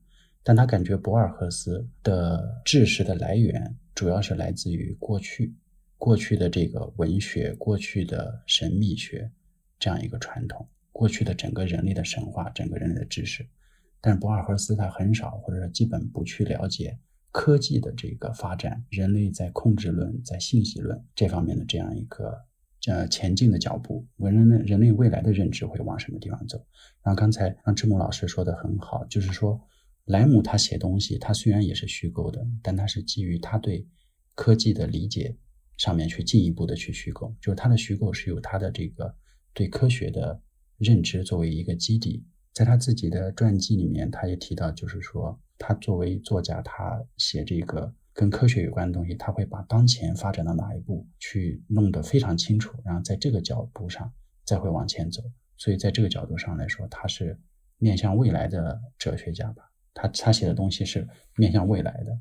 但他感觉博尔赫斯的知识的来源主要是来自于过去，过去的这个文学，过去的神秘学这样一个传统，过去的整个人类的神话，整个人类的知识。但是博尔赫斯他很少，或者说基本不去了解科技的这个发展，人类在控制论、在信息论这方面的这样一个呃前进的脚步，文人类人类未来的认知会往什么地方走？然后刚才让志木老师说的很好，就是说莱姆他写东西，他虽然也是虚构的，但他是基于他对科技的理解上面去进一步的去虚构，就是他的虚构是有他的这个对科学的认知作为一个基底。在他自己的传记里面，他也提到，就是说，他作为作家，他写这个跟科学有关的东西，他会把当前发展到哪一步去弄得非常清楚，然后在这个角度上再会往前走。所以，在这个角度上来说，他是面向未来的哲学家吧？他他写的东西是面向未来的。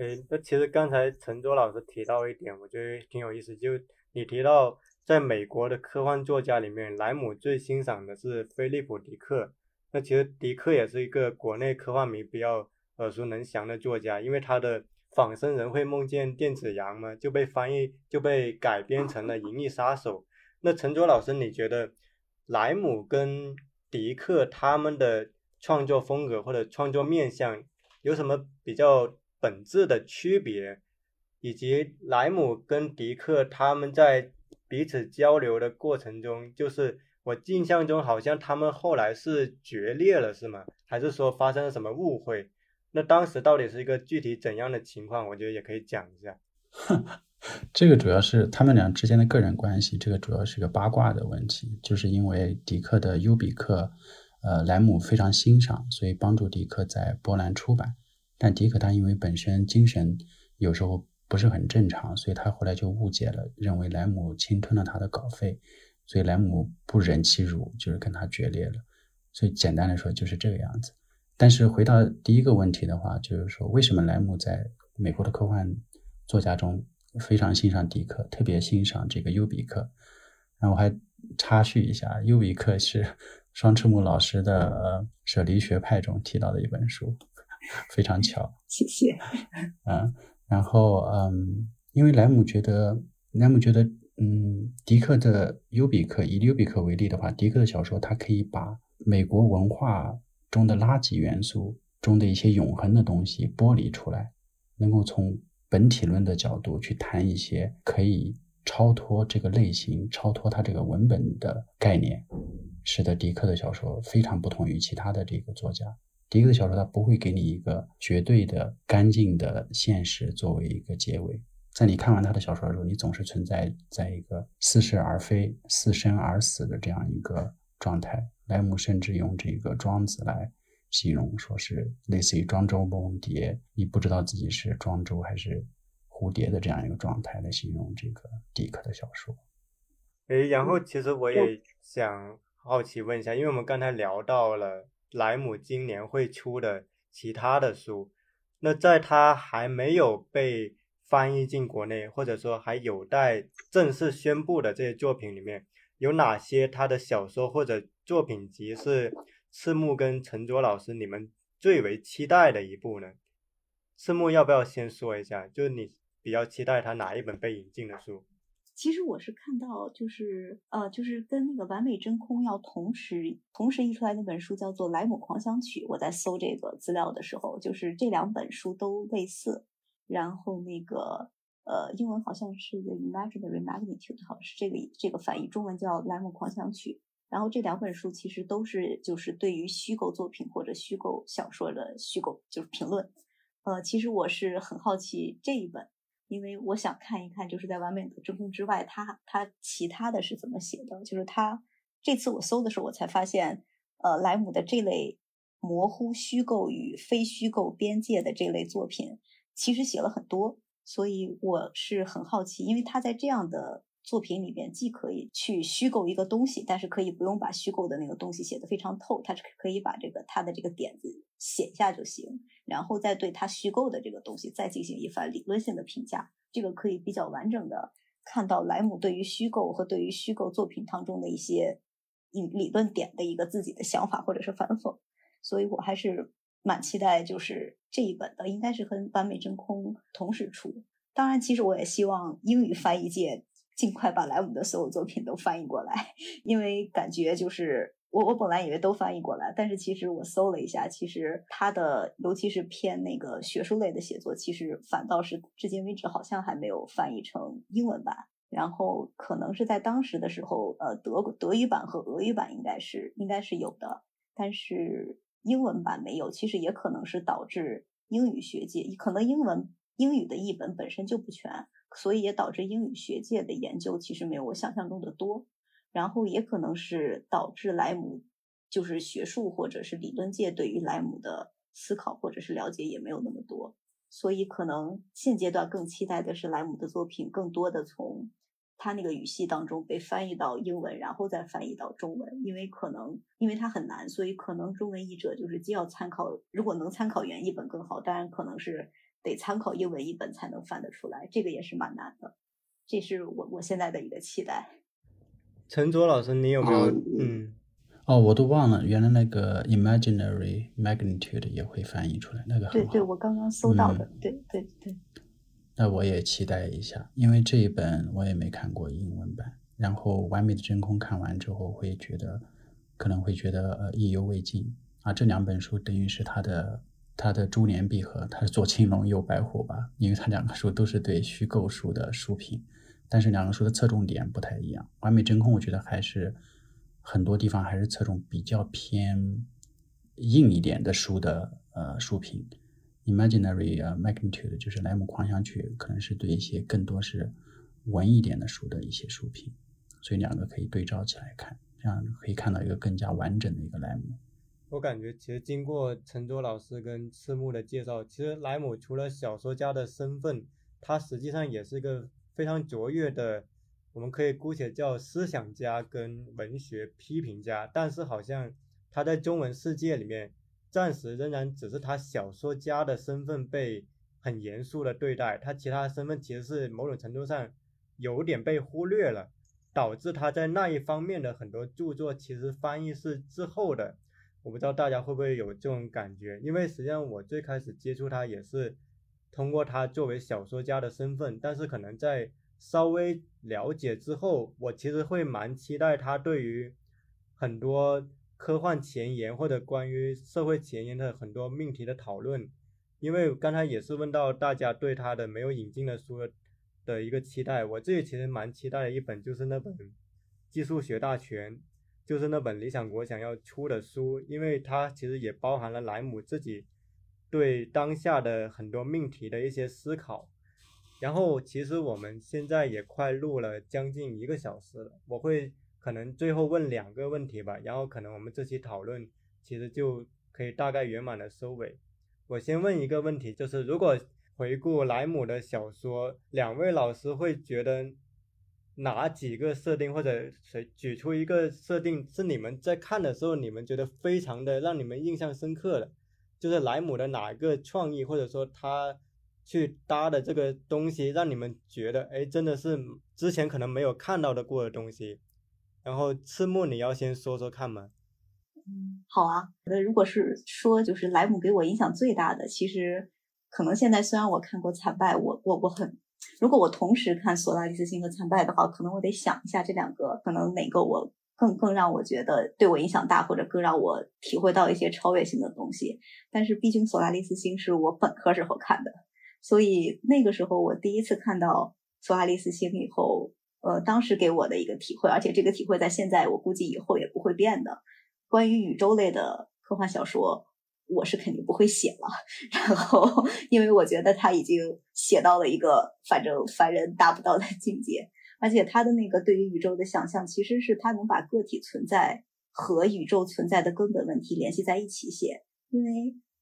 诶，那其实刚才陈卓老师提到一点，我觉得挺有意思，就你提到。在美国的科幻作家里面，莱姆最欣赏的是菲利普·迪克。那其实迪克也是一个国内科幻迷比较耳熟能详的作家，因为他的《仿生人会梦见电子羊》嘛，就被翻译就被改编成了《银翼杀手》。那陈卓老师，你觉得莱姆跟迪克他们的创作风格或者创作面向有什么比较本质的区别？以及莱姆跟迪克他们在彼此交流的过程中，就是我印象中好像他们后来是决裂了，是吗？还是说发生了什么误会？那当时到底是一个具体怎样的情况？我觉得也可以讲一下。这个主要是他们俩之间的个人关系，这个主要是个八卦的问题。就是因为迪克的优比克，呃，莱姆非常欣赏，所以帮助迪克在波兰出版。但迪克他因为本身精神有时候。不是很正常，所以他后来就误解了，认为莱姆侵吞了他的稿费，所以莱姆不忍其辱，就是跟他决裂了。所以简单来说就是这个样子。但是回到第一个问题的话，就是说为什么莱姆在美国的科幻作家中非常欣赏迪克，特别欣赏这个优比克？然后我还插叙一下，优比克是双翅木老师的《舍离学派》中提到的一本书，非常巧。谢谢。嗯。然后，嗯，因为莱姆觉得，莱姆觉得，嗯，迪克的优比克，以优比克为例的话，迪克的小说，它可以把美国文化中的垃圾元素中的一些永恒的东西剥离出来，能够从本体论的角度去谈一些可以超脱这个类型、超脱它这个文本的概念，使得迪克的小说非常不同于其他的这个作家。迪克的小说，它不会给你一个绝对的干净的现实作为一个结尾。在你看完他的小说的时候，你总是存在在一个似是而非、似生而死的这样一个状态。莱姆甚至用这个庄子来形容，说是类似于庄周梦蝶，你不知道自己是庄周还是蝴蝶的这样一个状态来形容这个迪克的小说。哎，然后其实我也想好奇问一下，因为我们刚才聊到了。莱姆今年会出的其他的书，那在他还没有被翻译进国内，或者说还有待正式宣布的这些作品里面，有哪些他的小说或者作品集是赤木跟陈卓老师你们最为期待的一部呢？赤木要不要先说一下？就是你比较期待他哪一本被引进的书？其实我是看到，就是呃，就是跟那个完美真空要同时同时译出来那本书叫做《莱姆狂想曲》。我在搜这个资料的时候，就是这两本书都类似。然后那个呃，英文好像是《The Imaginary Magnitude》，好是这个这个翻译，中文叫《莱姆狂想曲》。然后这两本书其实都是就是对于虚构作品或者虚构小说的虚构就是评论。呃，其实我是很好奇这一本。因为我想看一看，就是在完美的真空之外，他他其他的是怎么写的。就是他这次我搜的时候，我才发现，呃，莱姆的这类模糊虚构与非虚构边界的这类作品，其实写了很多。所以我是很好奇，因为他在这样的。作品里边既可以去虚构一个东西，但是可以不用把虚构的那个东西写得非常透，他是可以把这个他的这个点子写下就行，然后再对他虚构的这个东西再进行一番理论性的评价，这个可以比较完整的看到莱姆对于虚构和对于虚构作品当中的一些理理论点的一个自己的想法或者是反讽，所以我还是蛮期待就是这一本的，应该是和完美真空同时出，当然其实我也希望英语翻译界。尽快把莱姆的所有作品都翻译过来，因为感觉就是我我本来以为都翻译过来，但是其实我搜了一下，其实他的尤其是偏那个学术类的写作，其实反倒是至今为止好像还没有翻译成英文版。然后可能是在当时的时候，呃，德德语版和俄语版应该是应该是有的，但是英文版没有。其实也可能是导致英语学界可能英文英语的译本本身就不全。所以也导致英语学界的研究其实没有我想象中的多，然后也可能是导致莱姆就是学术或者是理论界对于莱姆的思考或者是了解也没有那么多，所以可能现阶段更期待的是莱姆的作品更多的从他那个语系当中被翻译到英文，然后再翻译到中文，因为可能因为它很难，所以可能中文译者就是既要参考，如果能参考原译本更好，当然可能是。得参考英文译本才能翻得出来，这个也是蛮难的。这是我我现在的一个期待。陈卓老师，你有没有？嗯，哦，我都忘了，原来那个 imaginary magnitude 也会翻译出来，那个对对，我刚刚搜到的，对对对。那我也期待一下，因为这一本我也没看过英文版，然后完美的真空看完之后会觉得，可能会觉得呃意犹未尽啊。这两本书等于是他的。他的珠联璧合，他是左青龙右白虎吧？因为他两个书都是对虚构书的书评，但是两个书的侧重点不太一样。完美真空，我觉得还是很多地方还是侧重比较偏硬一点的书的呃书评。Imaginary Magnitude 就是莱姆狂想曲，可能是对一些更多是文一点的书的一些书评，所以两个可以对照起来看，这样可以看到一个更加完整的一个莱姆。我感觉，其实经过陈卓老师跟赤木的介绍，其实莱姆除了小说家的身份，他实际上也是一个非常卓越的，我们可以姑且叫思想家跟文学批评家。但是好像他在中文世界里面，暂时仍然只是他小说家的身份被很严肃的对待，他其他身份其实是某种程度上有点被忽略了，导致他在那一方面的很多著作其实翻译是滞后的。我不知道大家会不会有这种感觉，因为实际上我最开始接触他也是通过他作为小说家的身份，但是可能在稍微了解之后，我其实会蛮期待他对于很多科幻前沿或者关于社会前沿的很多命题的讨论，因为刚才也是问到大家对他的没有引进的书的一个期待，我自己其实蛮期待的一本就是那本《技术学大全》。就是那本理想国想要出的书，因为它其实也包含了莱姆自己对当下的很多命题的一些思考。然后，其实我们现在也快录了将近一个小时了，我会可能最后问两个问题吧，然后可能我们这期讨论其实就可以大概圆满的收尾。我先问一个问题，就是如果回顾莱姆的小说，两位老师会觉得？哪几个设定，或者谁举出一个设定是你们在看的时候，你们觉得非常的让你们印象深刻的，就是莱姆的哪一个创意，或者说他去搭的这个东西，让你们觉得，哎，真的是之前可能没有看到的过的东西。然后赤木，你要先说说看吗？嗯，好啊。那如果是说，就是莱姆给我影响最大的，其实可能现在虽然我看过《惨败》，我我我很。如果我同时看《索拉利斯星》和《参拜》的话，可能我得想一下这两个，可能哪个我更更让我觉得对我影响大，或者更让我体会到一些超越性的东西。但是毕竟《索拉利斯星》是我本科时候看的，所以那个时候我第一次看到《索拉利斯星》以后，呃，当时给我的一个体会，而且这个体会在现在我估计以后也不会变的。关于宇宙类的科幻小说。我是肯定不会写了，然后因为我觉得他已经写到了一个反正凡人达不到的境界。而且他的那个对于宇宙的想象，其实是他能把个体存在和宇宙存在的根本问题联系在一起写。因为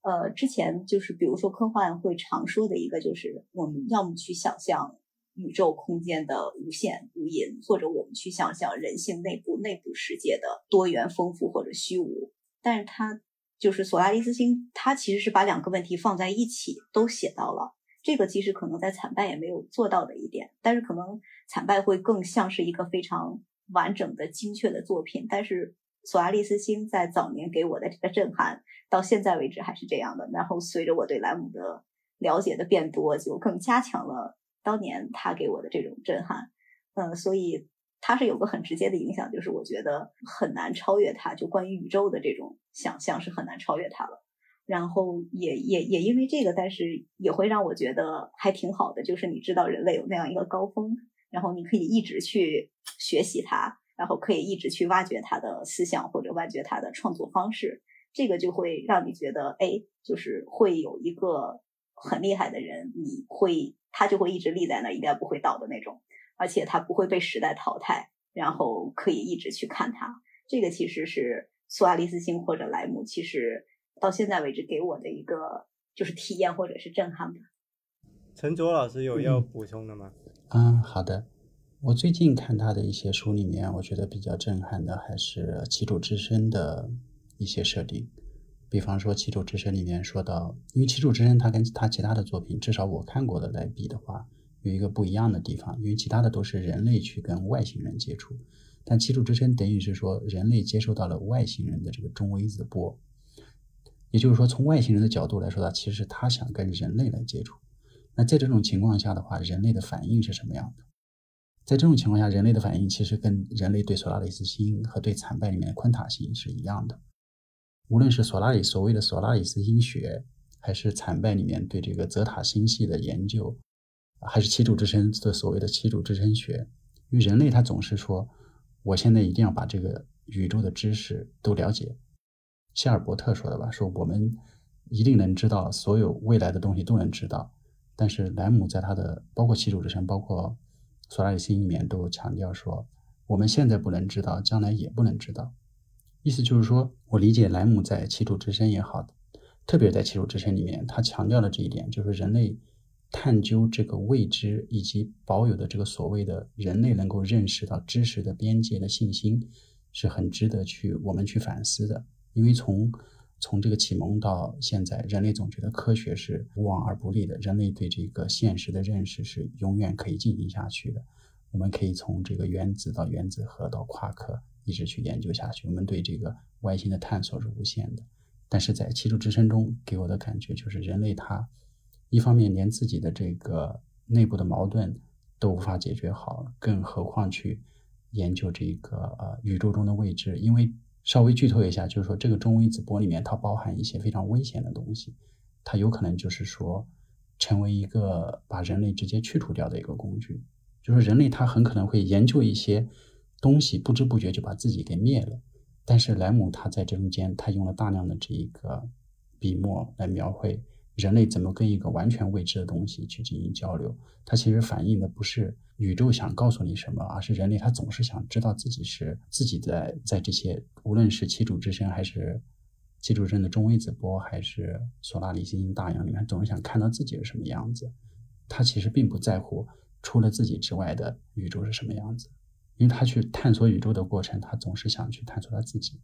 呃，之前就是比如说科幻会常说的一个，就是我们要么去想象宇宙空间的无限无垠，或者我们去想象人性内部内部世界的多元丰富或者虚无。但是他就是索拉利斯星，他其实是把两个问题放在一起都写到了。这个其实可能在惨败也没有做到的一点，但是可能惨败会更像是一个非常完整的、精确的作品。但是索拉利斯星在早年给我的这个震撼，到现在为止还是这样的。然后随着我对莱姆的了解的变多，就更加强了当年他给我的这种震撼。嗯，所以他是有个很直接的影响，就是我觉得很难超越他，就关于宇宙的这种想象是很难超越他了。然后也也也因为这个，但是也会让我觉得还挺好的，就是你知道人类有那样一个高峰，然后你可以一直去学习它，然后可以一直去挖掘他的思想或者挖掘他的创作方式，这个就会让你觉得，哎，就是会有一个很厉害的人，你会他就会一直立在那，应该不会倒的那种，而且他不会被时代淘汰，然后可以一直去看它。这个其实是苏亚利斯星或者莱姆，其实。到现在为止，给我的一个就是体验或者是震撼吧。陈卓老师有要补充的吗？嗯，好的。我最近看他的一些书里面，我觉得比较震撼的还是《奇主之身》的一些设定。比方说，《奇主之身》里面说到，因为《奇主之身》它跟他其他的作品，至少我看过的来比的话，有一个不一样的地方，因为其他的都是人类去跟外星人接触，但《奇主之身》等于是说人类接受到了外星人的这个中微子波。也就是说，从外星人的角度来说，他其实他想跟人类来接触。那在这种情况下的话，人类的反应是什么样的？在这种情况下，人类的反应其实跟人类对索拉里斯星和对惨败里面的昆塔星是一样的。无论是索拉里所谓的索拉里斯星学，还是惨败里面对这个泽塔星系的研究，还是七主之身的所谓的七主之身学，因为人类他总是说，我现在一定要把这个宇宙的知识都了解。希尔伯特说的吧，说我们一定能知道所有未来的东西都能知道，但是莱姆在他的包括七主之身，包括索拉里斯里面都强调说，我们现在不能知道，将来也不能知道。意思就是说，我理解莱姆在七主之身也好，特别在七主之身里面，他强调了这一点，就是人类探究这个未知以及保有的这个所谓的人类能够认识到知识的边界的信心，是很值得去我们去反思的。因为从从这个启蒙到现在，人类总觉得科学是无往而不利的，人类对这个现实的认识是永远可以进行下去的。我们可以从这个原子到原子核到夸克一直去研究下去。我们对这个外星的探索是无限的。但是在七柱之声中给我的感觉就是，人类他一方面连自己的这个内部的矛盾都无法解决好，更何况去研究这个呃宇宙中的未知，因为。稍微剧透一下，就是说这个中微子波里面它包含一些非常危险的东西，它有可能就是说成为一个把人类直接去除掉的一个工具。就是人类他很可能会研究一些东西，不知不觉就把自己给灭了。但是莱姆他在这中间，他用了大量的这一个笔墨来描绘。人类怎么跟一个完全未知的东西去进行交流？它其实反映的不是宇宙想告诉你什么，而是人类他总是想知道自己是自己在在这些无论是七主之身，还是七主身的中微子波，还是索拉里行星大洋里面，总是想看到自己是什么样子。他其实并不在乎除了自己之外的宇宙是什么样子，因为他去探索宇宙的过程，他总是想去探索他自己。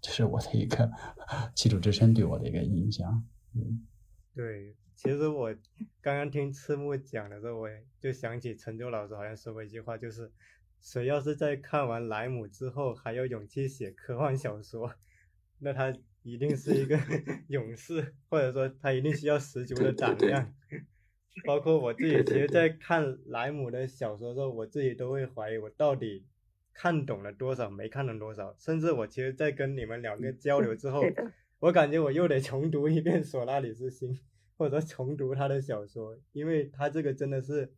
这是我的一个 七主之身对我的一个印象。嗯。对，其实我刚刚听赤木讲的时候，我就想起陈舟老师好像说过一句话，就是谁要是在看完莱姆之后还有勇气写科幻小说，那他一定是一个 勇士，或者说他一定需要十足的胆量。包括我自己，其实，在看莱姆的小说的时候，我自己都会怀疑我到底看懂了多少，没看懂多少。甚至我其实，在跟你们两个交流之后。我感觉我又得重读一遍索拉里斯星，或者说重读他的小说，因为他这个真的是，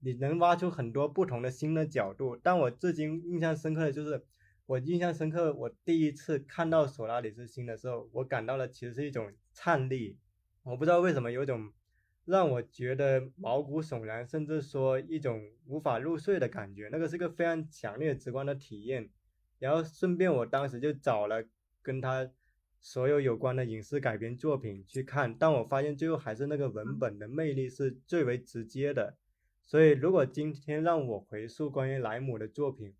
你能挖出很多不同的新的角度。但我至今印象深刻的就是，我印象深刻，我第一次看到索拉里斯星的时候，我感到了其实是一种颤栗，我不知道为什么有一种让我觉得毛骨悚然，甚至说一种无法入睡的感觉。那个是个非常强烈直观的体验。然后顺便，我当时就找了跟他所有有关的影视改编作品去看，但我发现最后还是那个文本的魅力是最为直接的。所以，如果今天让我回溯关于莱姆的作品，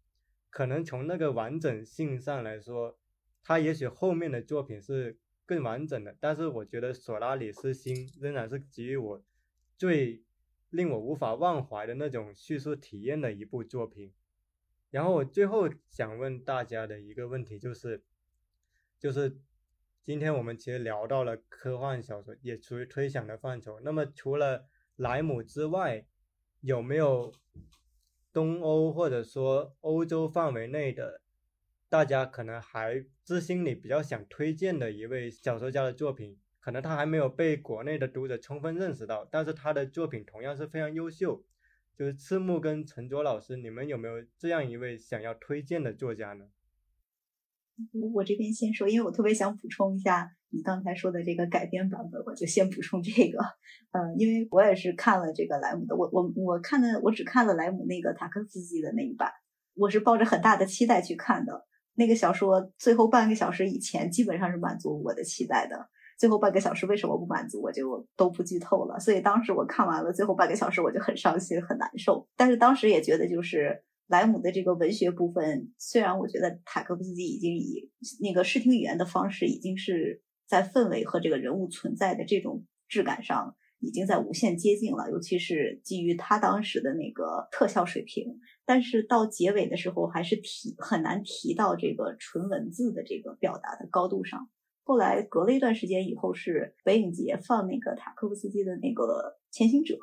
可能从那个完整性上来说，他也许后面的作品是更完整的。但是，我觉得《索拉里斯星》仍然是给予我最令我无法忘怀的那种叙述体验的一部作品。然后我最后想问大家的一个问题就是，就是今天我们其实聊到了科幻小说，也属于推想的范畴。那么除了莱姆之外，有没有东欧或者说欧洲范围内的大家可能还自心里比较想推荐的一位小说家的作品？可能他还没有被国内的读者充分认识到，但是他的作品同样是非常优秀。就是赤木跟陈卓老师，你们有没有这样一位想要推荐的作家呢？我我这边先说，因为我特别想补充一下你刚才说的这个改编版本，我就先补充这个。嗯，因为我也是看了这个莱姆的，我我我看的我只看了莱姆那个塔克斯基的那一版，我是抱着很大的期待去看的。那个小说最后半个小时以前基本上是满足我的期待的。最后半个小时为什么不满足，我就都不剧透了。所以当时我看完了最后半个小时，我就很伤心、很难受。但是当时也觉得，就是莱姆的这个文学部分，虽然我觉得塔科夫斯基已经以那个视听语言的方式，已经是在氛围和这个人物存在的这种质感上，已经在无限接近了。尤其是基于他当时的那个特效水平，但是到结尾的时候，还是提很难提到这个纯文字的这个表达的高度上。后来隔了一段时间以后，是北影节放那个塔科夫斯基的那个《前行者》，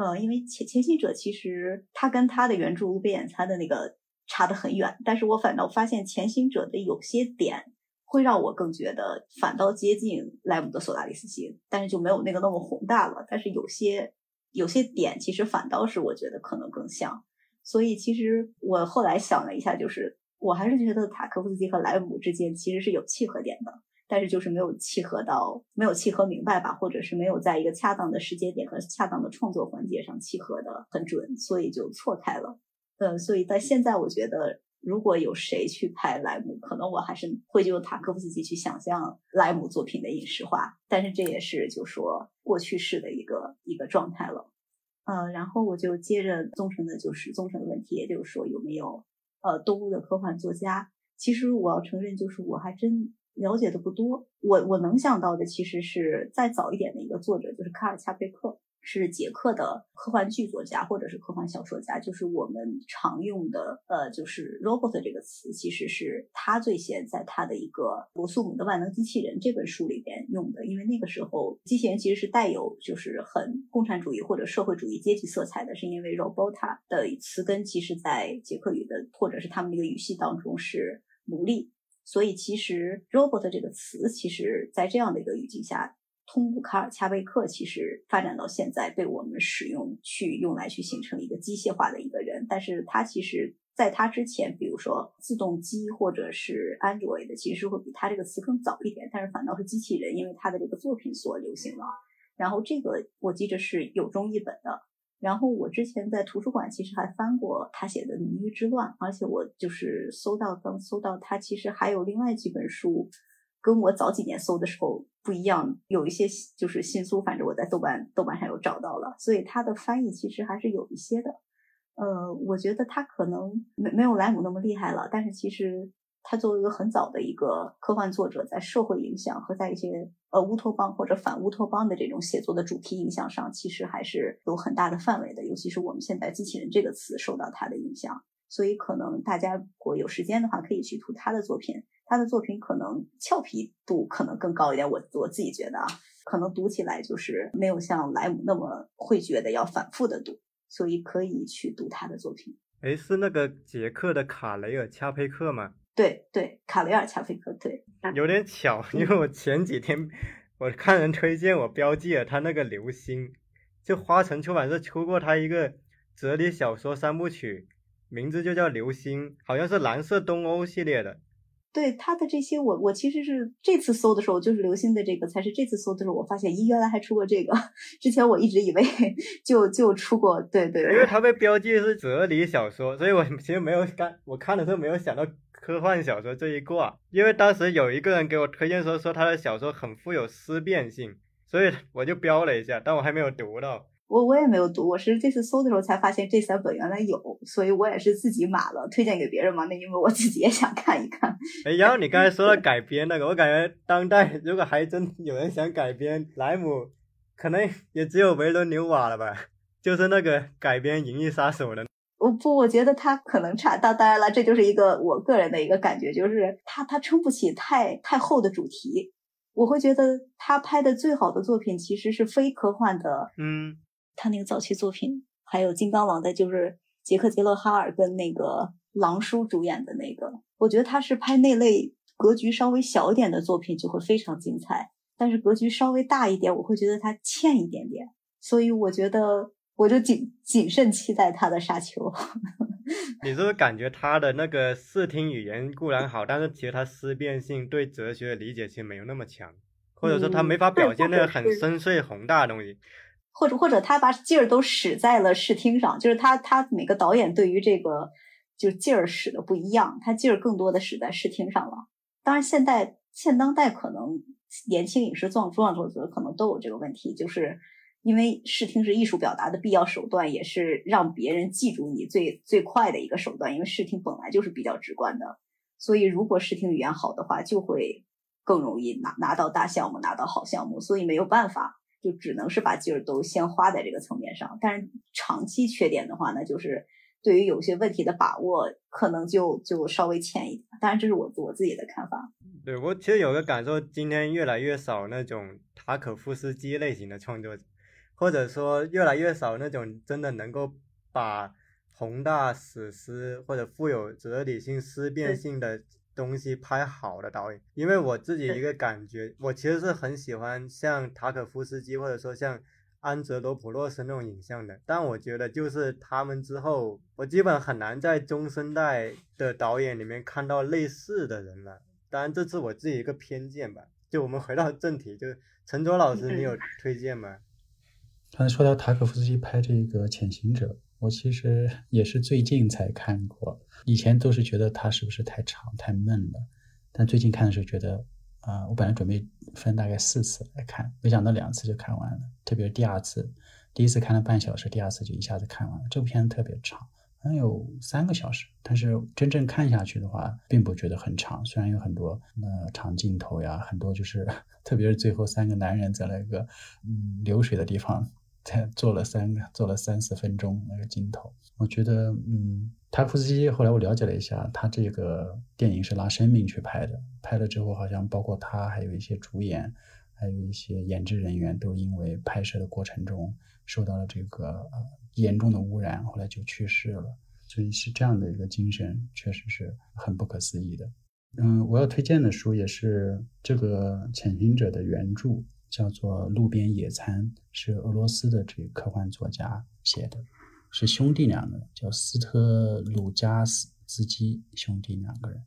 呃，因为《前前行者》其实他跟他的原著《无边野餐》的那个差得很远，但是我反倒发现《前行者》的有些点会让我更觉得反倒接近莱姆的《索拉里斯星》，但是就没有那个那么宏大了。但是有些有些点其实反倒是我觉得可能更像，所以其实我后来想了一下，就是我还是觉得塔科夫斯基和莱姆之间其实是有契合点的。但是就是没有契合到，没有契合明白吧，或者是没有在一个恰当的时间点和恰当的创作环节上契合的很准，所以就错开了。呃，所以到现在，我觉得如果有谁去拍莱姆，可能我还是会就塔科夫斯基去想象莱姆作品的影视化。但是这也是就说过去式的一个一个状态了。呃，然后我就接着宗成的就是宗成的问题，也就是说有没有呃东欧的科幻作家？其实我要承认，就是我还真。了解的不多，我我能想到的其实是再早一点的一个作者，就是卡尔恰佩克，是捷克的科幻剧作家或者是科幻小说家，就是我们常用的呃，就是 robot 这个词，其实是他最先在他的一个《罗素姆的万能机器人》这本书里边用的，因为那个时候机器人其实是带有就是很共产主义或者社会主义阶级色彩的，是因为 robot 的词根其实在捷克语的或者是他们那个语系当中是奴隶。所以，其实 “robot” 这个词，其实在这样的一个语境下，通过卡尔恰贝克，其实发展到现在被我们使用，去用来去形成一个机械化的一个人。但是，他其实在他之前，比如说自动机或者是 Android，的其实会比他这个词更早一点。但是，反倒是机器人，因为他的这个作品所流行了。然后，这个我记着是有中译本的。然后我之前在图书馆其实还翻过他写的《谜域之乱》，而且我就是搜到刚搜到他其实还有另外几本书，跟我早几年搜的时候不一样，有一些就是新书，反正我在豆瓣豆瓣上有找到了，所以他的翻译其实还是有一些的。呃，我觉得他可能没没有莱姆那么厉害了，但是其实。他作为一个很早的一个科幻作者，在社会影响和在一些呃乌托邦或者反乌托邦的这种写作的主题影响上，其实还是有很大的范围的。尤其是我们现在“机器人”这个词受到他的影响，所以可能大家如果有时间的话，可以去读他的作品。他的作品可能俏皮度可能更高一点，我我自己觉得啊，可能读起来就是没有像莱姆那么会觉得要反复的读，所以可以去读他的作品。哎，是那个捷克的卡雷尔恰佩克吗？对对，卡雷尔恰菲克，对，有点巧，因为我前几天我看人推荐，我标记了他那个《流星》，就花城出版社出过他一个哲理小说三部曲，名字就叫《流星》，好像是蓝色东欧系列的。对他的这些，我我其实是这次搜的时候，就是流星的这个才是这次搜的时候，我发现咦，原来还出过这个。之前我一直以为就就出过，对对。因为他被标记是哲理小说，所以我其实没有看，我看的时候没有想到科幻小说这一挂。因为当时有一个人给我推荐说说他的小说很富有思辨性，所以我就标了一下，但我还没有读到。我我也没有读，我是这次搜的时候才发现这三本原来有，所以我也是自己买了，推荐给别人嘛。那因为我自己也想看一看。哎，然后你刚才说到改编那个，我感觉当代如果还真有人想改编莱姆，可能也只有维伦纽瓦了吧，就是那个改编《银翼杀手》的。我不，我觉得他可能差。当当然了，这就是一个我个人的一个感觉，就是他他撑不起太太厚的主题。我会觉得他拍的最好的作品其实是非科幻的，嗯。他那个早期作品，还有金刚狼的，就是杰克·杰勒哈尔跟那个狼叔主演的那个，我觉得他是拍那类格局稍微小一点的作品就会非常精彩，但是格局稍微大一点，我会觉得他欠一点点，所以我觉得我就谨谨慎期待他的《杀球》。你是不是感觉他的那个视听语言固然好，但是其实他思辨性对哲学的理解其实没有那么强，或者说他没法表现那个很深邃宏大的东西。或者或者他把劲儿都使在了视听上，就是他他每个导演对于这个就劲儿使的不一样，他劲儿更多的使在视听上了。当然，现代现当代可能年轻影视创创作者可能都有这个问题，就是因为视听是艺术表达的必要手段，也是让别人记住你最最快的一个手段。因为视听本来就是比较直观的，所以如果视听语言好的话，就会更容易拿拿到大项目，拿到好项目。所以没有办法。就只能是把劲儿都先花在这个层面上，但是长期缺点的话呢，就是对于有些问题的把握可能就就稍微欠一点。当然，这是我我自己的看法。对我其实有个感受，今天越来越少那种塔可夫斯基类型的创作者，或者说越来越少那种真的能够把宏大史诗或者富有哲理性思辨性的。东西拍好的导演，因为我自己一个感觉，我其实是很喜欢像塔可夫斯基或者说像安哲罗普洛斯那种影像的，但我觉得就是他们之后，我基本很难在中生代的导演里面看到类似的人了。当然，这是我自己一个偏见吧。就我们回到正题，就是陈卓老师，你有推荐吗？刚才说到塔可夫斯基拍这个《潜行者》。我其实 也是最近才看过，以前都是觉得它是不是太长太闷了，但最近看的时候觉得，啊，我本来准备分大概四次来看，没想到两次就看完了。特别是第二次，第一次看了半小时，第二次就一下子看完了。这部片子特别长，好像有三个小时，但是真正看下去的话，并不觉得很长。虽然有很多呃长镜头呀，很多就是 特别是最后三个男人在那个嗯流水的地方。才做了三个，做了三四分钟那个镜头，我觉得，嗯，塔夫斯基后来我了解了一下，他这个电影是拿生命去拍的，拍了之后好像包括他，还有一些主演，还有一些演职人员都因为拍摄的过程中受到了这个严重的污染，后来就去世了。所以是这样的一个精神，确实是很不可思议的。嗯，我要推荐的书也是这个《潜行者》的原著。叫做《路边野餐》，是俄罗斯的这个科幻作家写的，是兄弟两个人，叫斯特鲁加斯斯基兄弟两个人。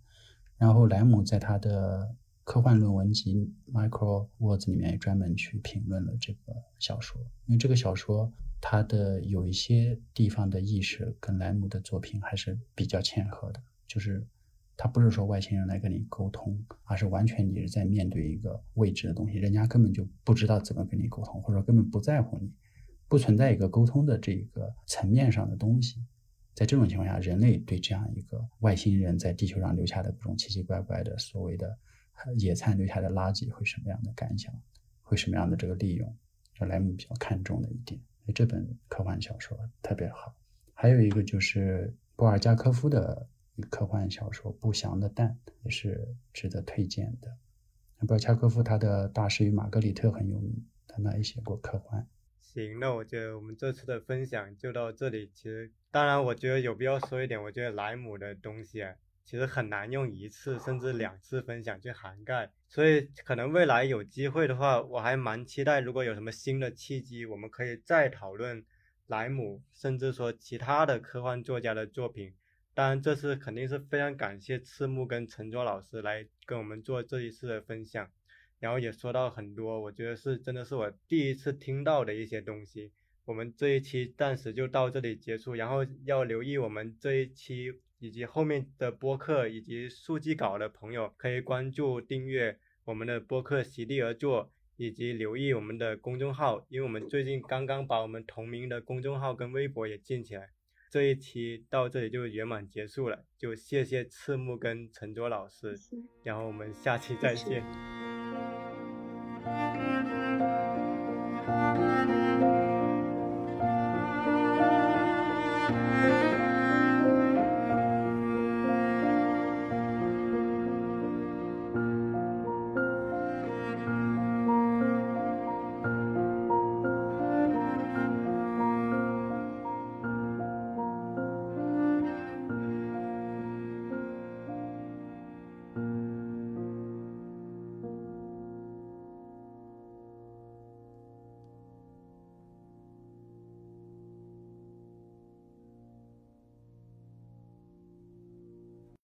然后莱姆在他的科幻论文集《Micro Worlds》里面也专门去评论了这个小说，因为这个小说它的有一些地方的意识跟莱姆的作品还是比较契合的，就是。他不是说外星人来跟你沟通，而是完全你是在面对一个未知的东西，人家根本就不知道怎么跟你沟通，或者说根本不在乎你，不存在一个沟通的这个层面上的东西。在这种情况下，人类对这样一个外星人在地球上留下的各种奇奇怪怪的所谓的野餐留下的垃圾会什么样的感想，会什么样的这个利用？这莱姆比较看重的一点。这本科幻小说特别好。还有一个就是波尔加科夫的。科幻小说《不祥的蛋》也是值得推荐的。布尔恰科夫他的《大师与玛格丽特》很有名，他那也写过科幻。行，那我觉得我们这次的分享就到这里。其实，当然，我觉得有必要说一点，我觉得莱姆的东西啊，其实很难用一次甚至两次分享去涵盖。所以，可能未来有机会的话，我还蛮期待，如果有什么新的契机，我们可以再讨论莱姆，甚至说其他的科幻作家的作品。当然，这次肯定是非常感谢赤木跟陈卓老师来跟我们做这一次的分享，然后也说到很多，我觉得是真的是我第一次听到的一些东西。我们这一期暂时就到这里结束，然后要留意我们这一期以及后面的播客以及数据稿的朋友，可以关注订阅我们的播客《席地而坐》，以及留意我们的公众号，因为我们最近刚刚把我们同名的公众号跟微博也建起来。这一期到这里就圆满结束了，就谢谢赤木跟陈卓老师，然后我们下期再见。